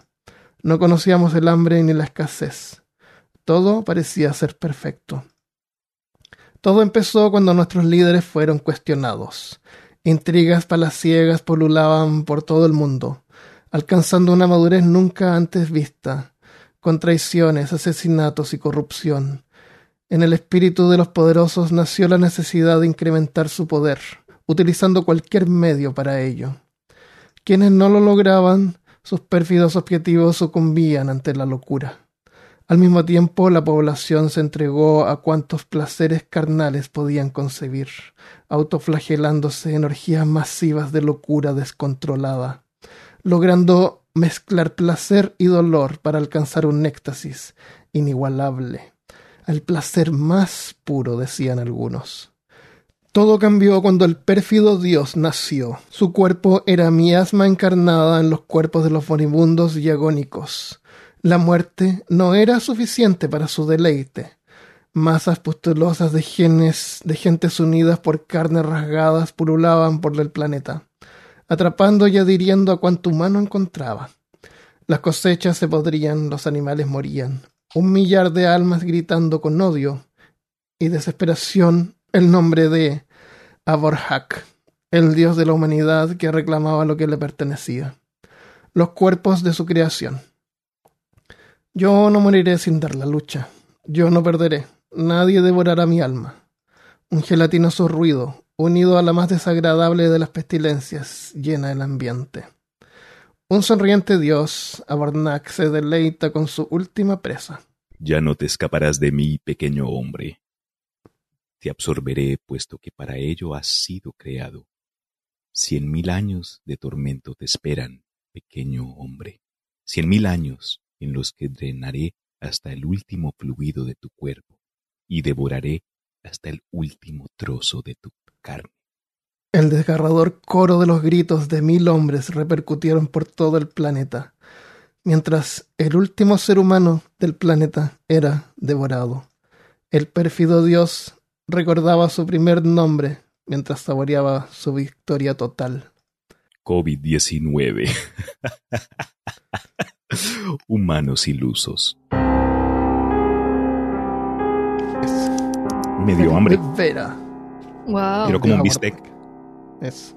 No conocíamos el hambre ni la escasez. Todo parecía ser perfecto. Todo empezó cuando nuestros líderes fueron cuestionados. Intrigas palaciegas polulaban por todo el mundo, alcanzando una madurez nunca antes vista, con traiciones, asesinatos y corrupción. En el espíritu de los poderosos nació la necesidad de incrementar su poder, utilizando cualquier medio para ello. Quienes no lo lograban sus pérfidos objetivos sucumbían ante la locura. Al mismo tiempo, la población se entregó a cuantos placeres carnales podían concebir, autoflagelándose en orgías masivas de locura descontrolada, logrando mezclar placer y dolor para alcanzar un éxtasis inigualable, el placer más puro, decían algunos. Todo cambió cuando el pérfido dios nació. Su cuerpo era miasma encarnada en los cuerpos de los moribundos y agónicos. La muerte no era suficiente para su deleite. Masas pustulosas de genes de gentes unidas por carnes rasgadas pululaban por el planeta, atrapando y adhiriendo a cuanto humano encontraba. Las cosechas se podrían, los animales morían. Un millar de almas gritando con odio y desesperación el nombre de Aborhak, el dios de la humanidad que reclamaba lo que le pertenecía, los cuerpos de su creación. Yo no moriré sin dar la lucha, yo no perderé, nadie devorará mi alma. Un gelatinoso ruido, unido a la más desagradable de las pestilencias, llena el ambiente. Un sonriente dios, Abornak, se deleita con su última presa. Ya no te escaparás de mí, pequeño hombre. Te absorberé, puesto que para ello has sido creado. Cien mil años de tormento te esperan, pequeño hombre. Cien mil años en los que drenaré hasta el último fluido de tu cuerpo y devoraré hasta el último trozo de tu carne. El desgarrador coro de los gritos de mil hombres repercutieron por todo el planeta, mientras el último ser humano del planeta era devorado. El pérfido dios recordaba su primer nombre mientras saboreaba su victoria total. COVID-19. *laughs* Humanos ilusos. Me dio hambre. Vera. Wow. Quiero como un bistec. Es.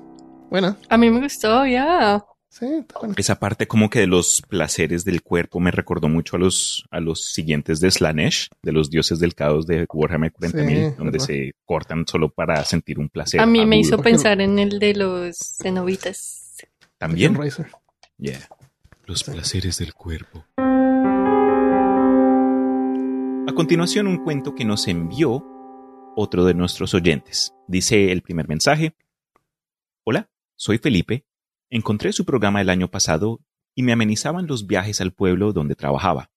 Buena. A mí me gustó, ya. Sí, está buena. Esa parte como que de los placeres del cuerpo me recordó mucho a los, a los siguientes de Slanesh, de los dioses del caos de Warhammer 40.000, Sí, donde verdad. se cortan solo para sentir un placer. A mí me hizo pensar en el de los cenobitas. También. Yeah. Los Sí. placeres del cuerpo. A continuación, un cuento que nos envió otro de nuestros oyentes. Dice el primer mensaje. Hola, soy Felipe. Encontré su programa el año pasado y me amenizaban los viajes al pueblo donde trabajaba.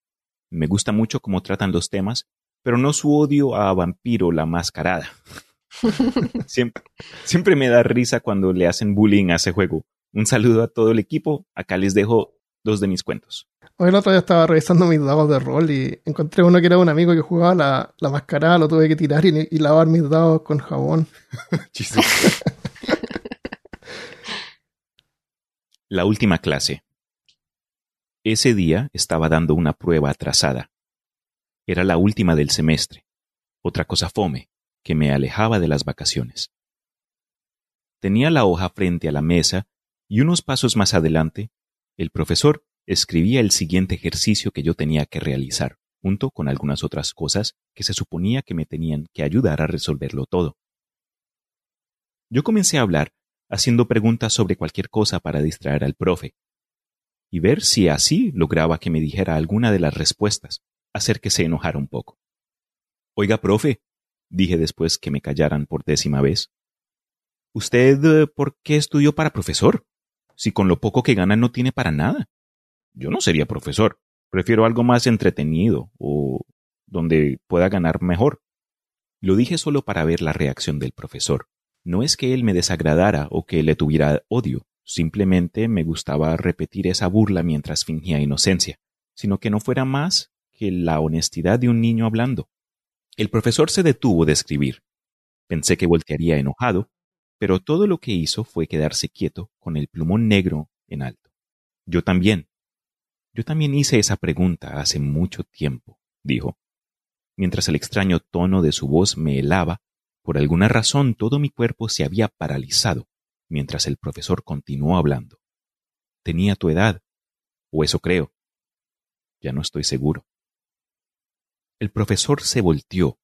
Me gusta mucho cómo tratan los temas, pero no su odio a Vampiro la Mascarada. *laughs* siempre, siempre me da risa cuando le hacen bullying a ese juego. Un saludo a todo el equipo. Acá les dejo dos de mis cuentos. Hoy el otro día estaba revisando mis dados de rol y encontré uno que era un amigo que jugaba la, la mascarada, lo tuve que tirar y, y lavar mis dados con jabón. *laughs* *laughs* La última clase. Ese día estaba dando una prueba atrasada. Era la última del semestre, otra cosa fome, que me alejaba de las vacaciones. Tenía la hoja frente a la mesa y unos pasos más adelante, el profesor escribía el siguiente ejercicio que yo tenía que realizar, junto con algunas otras cosas que se suponía que me tenían que ayudar a resolverlo todo. Yo comencé a hablar, haciendo preguntas sobre cualquier cosa para distraer al profe, y ver si así lograba que me dijera alguna de las respuestas, hacer que se enojara un poco. Oiga, profe, dije después que me callaran por décima vez. ¿Usted eh, por qué estudió para profesor? Si con lo poco que gana no tiene para nada. Yo no sería profesor. Prefiero algo más entretenido o donde pueda ganar mejor. Lo dije solo para ver la reacción del profesor. No es que él me desagradara o que le tuviera odio, simplemente me gustaba repetir esa burla mientras fingía inocencia, sino que no fuera más que la honestidad de un niño hablando. El profesor se detuvo de escribir. Pensé que voltearía enojado, pero todo lo que hizo fue quedarse quieto con el plumón negro en alto. Yo también. Yo también hice esa pregunta hace mucho tiempo, dijo. Mientras el extraño tono de su voz me helaba, por alguna razón todo mi cuerpo se había paralizado mientras el profesor continuó hablando. Tenía tu edad, o eso creo. Ya no estoy seguro. El profesor se volteó.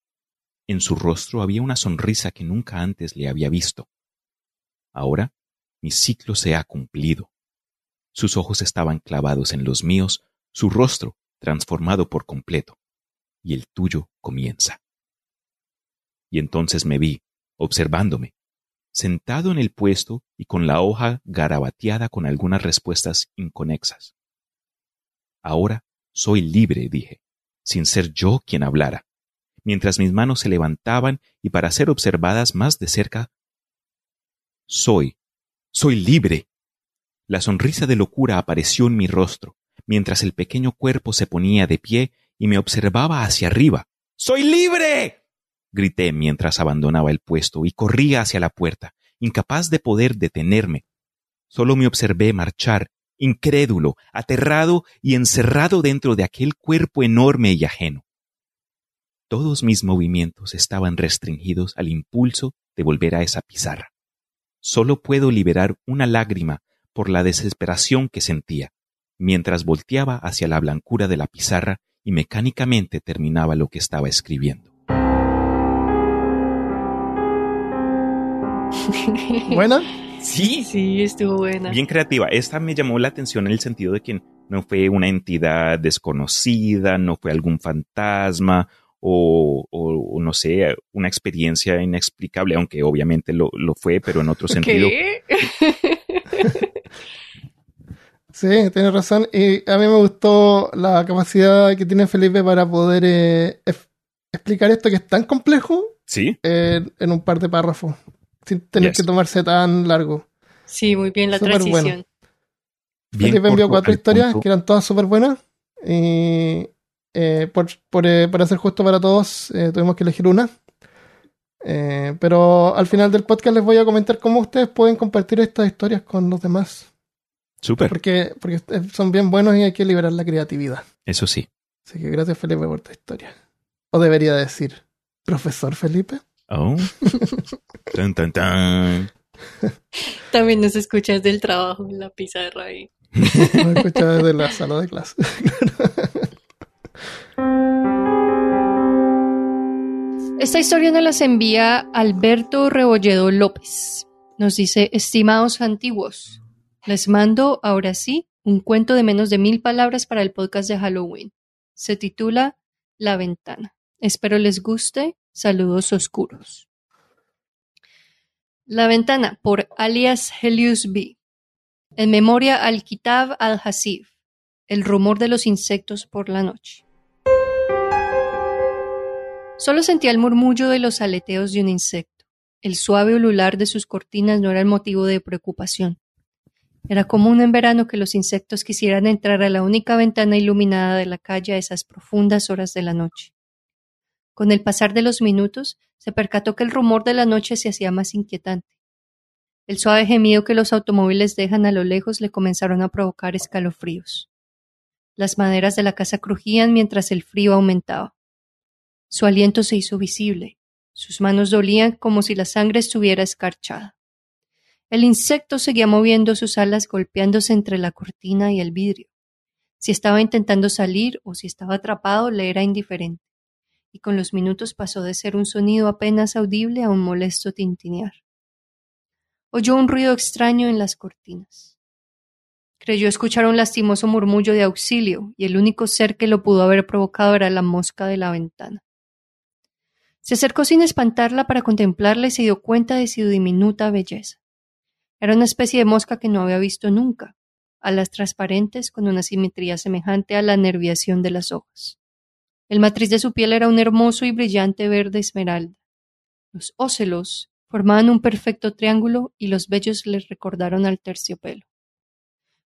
En su rostro había una sonrisa que nunca antes le había visto. Ahora mi ciclo se ha cumplido. Sus ojos estaban clavados en los míos, su rostro transformado por completo, y el tuyo comienza. Y entonces me vi, observándome, sentado en el puesto y con la hoja garabateada con algunas respuestas inconexas. Ahora soy libre, dije, sin ser yo quien hablara, mientras mis manos se levantaban y para ser observadas más de cerca. Soy, soy libre. La sonrisa de locura apareció en mi rostro, mientras el pequeño cuerpo se ponía de pie y me observaba hacia arriba. ¡Soy libre! grité mientras abandonaba el puesto y corría hacia la puerta, incapaz de poder detenerme. Solo me observé marchar, incrédulo, aterrado y encerrado dentro de aquel cuerpo enorme y ajeno. Todos mis movimientos estaban restringidos al impulso de volver a esa pizarra. Solo puedo liberar una lágrima por la desesperación que sentía, mientras volteaba hacia la blancura de la pizarra y mecánicamente terminaba lo que estaba escribiendo. *laughs* ¿Buena? Sí. Sí, estuvo buena. Bien creativa. Esta me llamó la atención en el sentido de que no fue una entidad desconocida, no fue algún fantasma o, o, no sé, una experiencia inexplicable, aunque obviamente lo, lo fue, pero en otro sentido. ¿Qué? *laughs* Sí, tienes razón. Y a mí me gustó la capacidad que tiene Felipe para poder eh, explicar esto que es tan complejo Sí, en, en un par de párrafos, sin tener Yes. que tomarse tan largo. Sí, muy bien la transición. bueno. bien Felipe envió cuatro historias punto. que eran todas súper buenas. Y eh, por, por, eh, para ser justo para todos, eh, tuvimos que elegir una. Eh, pero al final del podcast les voy a comentar cómo ustedes pueden compartir estas historias con los demás. Súper, Porque, porque son bien buenos y hay que liberar la creatividad. eso sí. Así que gracias Felipe por tu historia. O debería decir, profesor Felipe. Oh. *laughs* tan, tan, tan. También nos escuchas del trabajo en la pizarra ahí. *laughs* No he escuchado desde la sala de clase. *laughs* Esta historia nos las envía Alberto Rebolledo López. Nos dice, estimados antiguos, les mando ahora sí un cuento de menos de mil palabras para el podcast de Halloween. Se titula La ventana. Espero les guste. Saludos oscuros. La ventana por alias Helios B. En memoria al Kitab al-Hasif. El rumor de los insectos por la noche. Solo sentía el murmullo de los aleteos de un insecto. El suave ulular de sus cortinas no era el motivo de preocupación. Era común en verano que los insectos quisieran entrar a la única ventana iluminada de la calle a esas profundas horas de la noche. Con el pasar de los minutos, se percató que el rumor de la noche se hacía más inquietante. El suave gemido que los automóviles dejan a lo lejos le comenzaron a provocar escalofríos. Las maderas de la casa crujían mientras el frío aumentaba. Su aliento se hizo visible. Sus manos dolían como si la sangre estuviera escarchada. El insecto seguía moviendo sus alas golpeándose entre la cortina y el vidrio. Si estaba intentando salir o si estaba atrapado le era indiferente, y con los minutos pasó de ser un sonido apenas audible a un molesto tintinear. Oyó un ruido extraño en las cortinas. Creyó escuchar un lastimoso murmullo de auxilio, y el único ser que lo pudo haber provocado era la mosca de la ventana. Se acercó sin espantarla para contemplarla y se dio cuenta de su diminuta belleza. Era una especie de mosca que no había visto nunca, alas transparentes con una simetría semejante a la nerviación de las hojas. El matriz de su piel era un hermoso y brillante verde esmeralda. Los ócelos formaban un perfecto triángulo y los vellos les recordaron al terciopelo.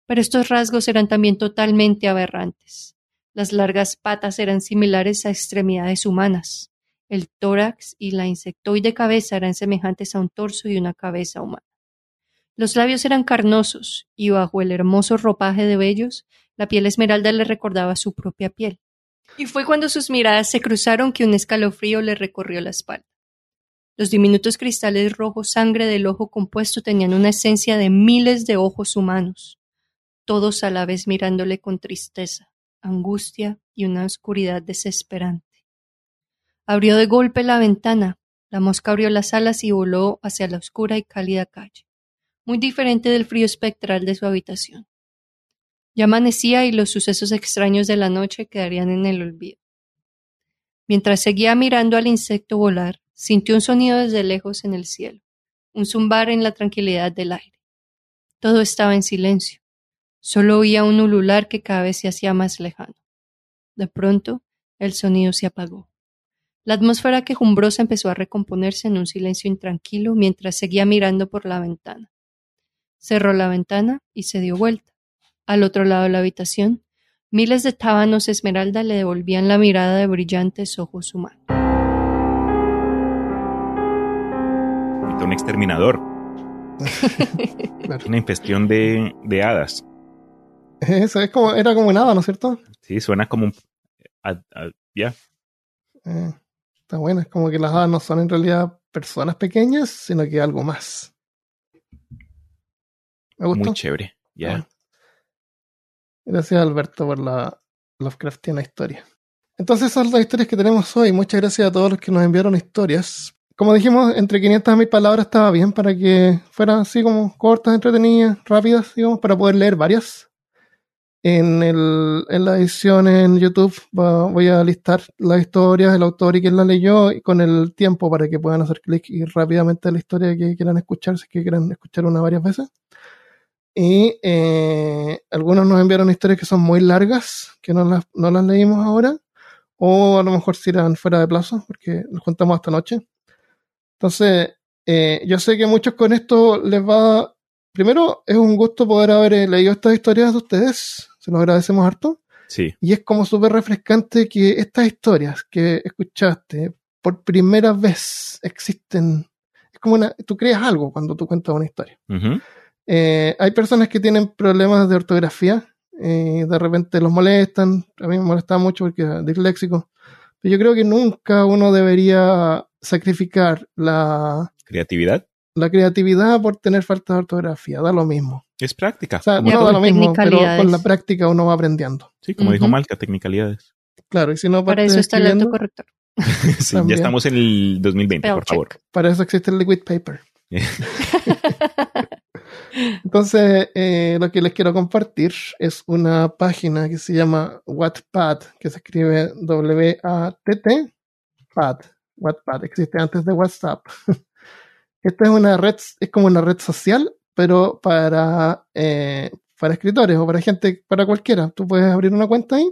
Pero estos rasgos eran también totalmente aberrantes. Las largas patas eran similares a extremidades humanas. El tórax y la insectoide cabeza eran semejantes a un torso y una cabeza humana. Los labios eran carnosos, y bajo el hermoso ropaje de vellos, la piel esmeralda le recordaba su propia piel. Y fue cuando sus miradas se cruzaron que un escalofrío le recorrió la espalda. Los diminutos cristales rojos sangre del ojo compuesto tenían una esencia de miles de ojos humanos, todos a la vez mirándole con tristeza, angustia y una oscuridad desesperante. Abrió de golpe la ventana. La mosca abrió las alas y voló hacia la oscura y cálida calle, muy diferente del frío espectral de su habitación. Ya amanecía y los sucesos extraños de la noche quedarían en el olvido. Mientras seguía mirando al insecto volar, sintió un sonido desde lejos en el cielo, un zumbar en la tranquilidad del aire. Todo estaba en silencio. Solo oía un ulular que cada vez se hacía más lejano. De pronto, el sonido se apagó. La atmósfera quejumbrosa empezó a recomponerse en un silencio intranquilo mientras seguía mirando por la ventana. Cerró la ventana y se dio vuelta. Al otro lado de la habitación, miles de tábanos esmeralda le devolvían la mirada de brillantes ojos humanos. Un exterminador. *laughs* Claro. Una infestión de, de hadas. Eso es como, era como nada, ¿no es cierto? Sí, suena como un... ya. Eh, está bueno, es como que las hadas no son en realidad personas pequeñas, sino que algo más. Me gustó. Muy chévere. Ya. Gracias Alberto por la Lovecraftiana historia. Entonces esas son las historias que tenemos hoy. Muchas gracias a todos los que nos enviaron historias. Como dijimos, entre 500 a 1000 palabras estaba bien para que fueran así como cortas, entretenidas, rápidas, digamos, para poder leer varias. En, el, en la edición en YouTube voy a listar las historias, el autor y quién la leyó, y con el tiempo para que puedan hacer clic y rápidamente la historia que quieran escuchar, si es que quieran escuchar una varias veces. Y eh, algunos nos enviaron historias que son muy largas, que no las, no las leímos ahora, o a lo mejor si irán fuera de plazo, porque nos juntamos esta noche. Entonces, eh, yo sé que muchos con esto les va... Primero, es un gusto poder haber eh, leído estas historias de ustedes, se los agradecemos harto. Sí. Y es como súper refrescante que estas historias que escuchaste por primera vez existen. Es como una, tú creas algo cuando tú cuentas una historia. Eh, hay personas que tienen problemas de ortografía, eh, de repente los molestan, a mí me molesta mucho porque es disléxico, pero yo creo que nunca uno debería sacrificar la, Creatividad. La creatividad por tener falta de ortografía, da lo mismo. Es práctica. O sea, no da lo mismo, pero con la práctica uno va aprendiendo. sí, como dijo. Malca, technicalidades. Claro, y si no Para eso está el autocorrector. *laughs* Sí, ya estamos en el 2020, Spell por favor. para eso existe el liquid paper. *laughs* Entonces, eh, lo que les quiero compartir es una página que se llama Wattpad, que se escribe W-A-T-T, Pad, Wattpad, existe antes de WhatsApp. *laughs* Esta es una red, es como una red social, pero para, eh, para escritores o para gente, para cualquiera. Tú puedes abrir una cuenta ahí,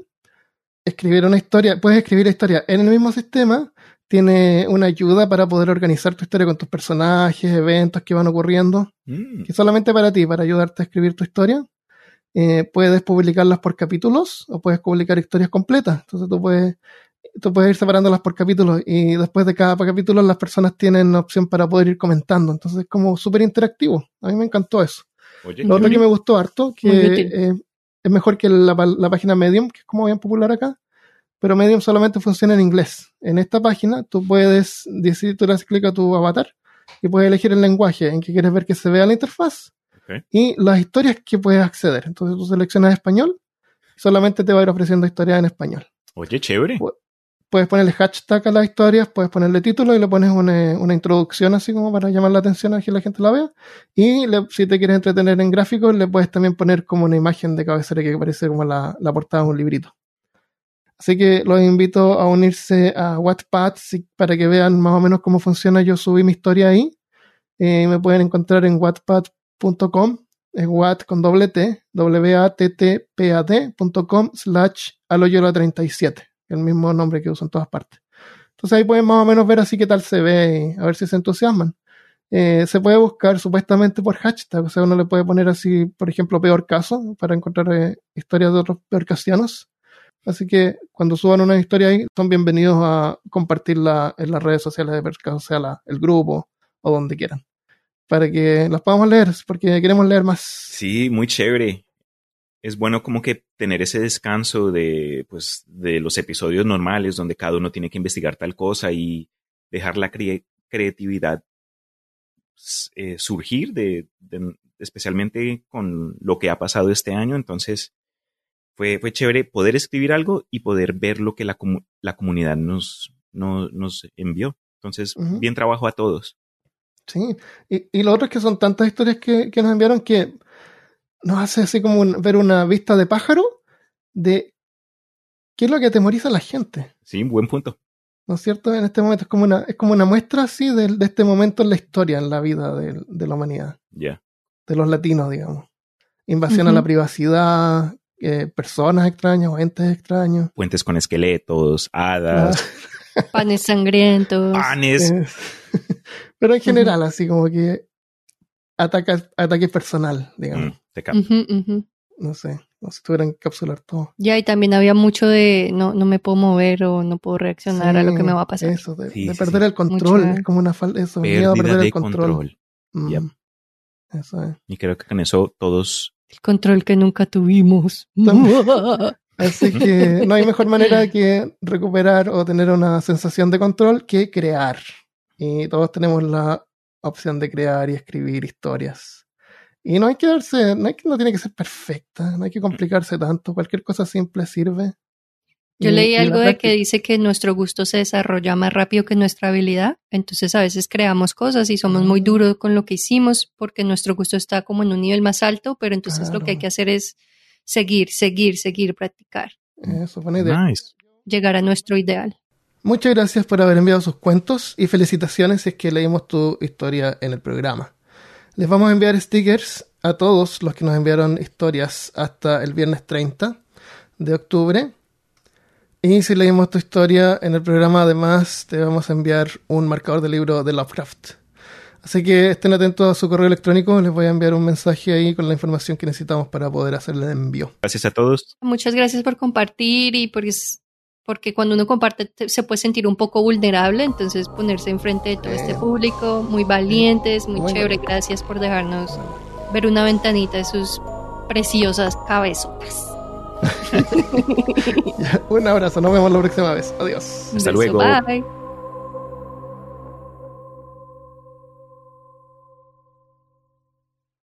escribir una historia, puedes escribir la historia en el mismo sistema, tiene una ayuda para poder organizar tu historia con tus personajes, eventos que van ocurriendo Mm, que solamente para ti, para ayudarte a escribir tu historia. Eh, puedes publicarlas por capítulos o puedes publicar historias completas. Entonces tú puedes, tú puedes ir separándolas por capítulos y después de cada capítulo las personas tienen opción para poder ir comentando. Entonces es como súper interactivo. A mí me encantó eso. Oye, Lo otro que me gustó harto, que eh, es mejor que la, la página Medium, que es como bien popular acá, pero Medium solamente funciona en inglés. En esta página tú puedes decir, tú le das clic a tu avatar y puedes elegir el lenguaje en que quieres ver que se vea la interfaz y las historias que puedes acceder. Entonces tú seleccionas español, solamente te va a ir ofreciendo historias en español. Oye, chévere. Puedes ponerle hashtag a las historias, puedes ponerle título y le pones una, una introducción así como para llamar la atención a que la gente la vea. Y le- si te quieres entretener en gráficos, le puedes también poner como una imagen de cabecera que parece como la, la portada de un librito. Así que los invito a unirse a Wattpad para que vean más o menos cómo funciona. Yo subí mi historia ahí. Eh, me pueden encontrar en wattpad.com, es watt con doble T, w-a-t-t-p-a-d.com slash aloyola37, el mismo nombre que uso en todas partes. Entonces ahí pueden más o menos ver así qué tal se ve y a ver si se entusiasman. Eh, se puede buscar supuestamente por hashtag, o sea, uno le puede poner así, por ejemplo, peor caso, para encontrar eh, historias de otros peorcasianos. Así que cuando suban una historia ahí, son bienvenidos a compartirla en las redes sociales de peor caso, sea el grupo o donde quieran, para que las podamos leer, porque queremos leer más. Sí, muy chévere. Es bueno como que tener ese descanso de, pues, de los episodios normales donde cada uno tiene que investigar tal cosa y dejar la cre- creatividad eh, surgir de, de- especialmente con lo que ha pasado este año. Entonces, fue, fue chévere poder escribir algo y poder ver lo que la, comu- la comunidad nos, no- nos envió. Entonces, bien trabajo a todos. Sí, y, y lo otro es que son tantas historias que, que nos enviaron que nos hace así como un- ver una vista de pájaro de qué es lo que atemoriza a la gente, Sí, buen punto. ¿no es cierto? En este momento es como una, es como una muestra así de, de este momento en la historia, en la vida de, de la humanidad, Ya. de los latinos, digamos. Invasión a la privacidad, eh, personas extrañas o entes extraños. Puentes con esqueletos, hadas, Panes sangrientos. panes. Es- *laughs* Pero en general, así como que ataca, ataque personal, digamos. Mm, te. No sé, no sé si tuvieran que encapsular todo. Ya, y también había mucho de no, no me puedo mover o no puedo reaccionar a lo que me va a pasar. Eso, de, Sí, de sí, perder sí. el control. Es como una falta. Eso, miedo a Pérdida perder de el control. control. Mm, Yep. Eso es. Y creo que con eso todos El control que nunca tuvimos. *laughs* Así que no hay mejor manera que recuperar o tener una sensación de control que crear. Y todos tenemos la opción de crear y escribir historias. Y no hay que darse, no, hay que, no tiene que ser perfecta, no hay que complicarse tanto. Cualquier cosa simple sirve. Yo Y- leí y algo de que dice que nuestro gusto se desarrolla más rápido que nuestra habilidad. Entonces a veces creamos cosas y somos muy Ah. duros con lo que hicimos porque nuestro gusto está como en un nivel más alto, pero entonces lo que hay Claro. que hacer es seguir, seguir, seguir, practicar, Eso, buena idea. Nice. llegar a nuestro ideal. Muchas gracias por haber enviado sus cuentos y felicitaciones si es que leímos tu historia en el programa. Les vamos a enviar stickers a todos los que nos enviaron historias hasta el viernes 30 de octubre. Y si leímos tu historia en el programa, además te vamos a enviar un marcador de libro de Lovecraft. Así que estén atentos a su correo electrónico, les voy a enviar un mensaje ahí con la información que necesitamos para poder hacerle el envío. Gracias a todos. Muchas gracias por compartir y es- porque cuando uno comparte te- se puede sentir un poco vulnerable, entonces ponerse enfrente de todo este público, muy valientes, muy Muy chévere. Gracias por dejarnos ver una ventanita de sus preciosas cabezotas. *laughs* un abrazo, nos vemos la próxima vez. Adiós. Hasta luego. Bye.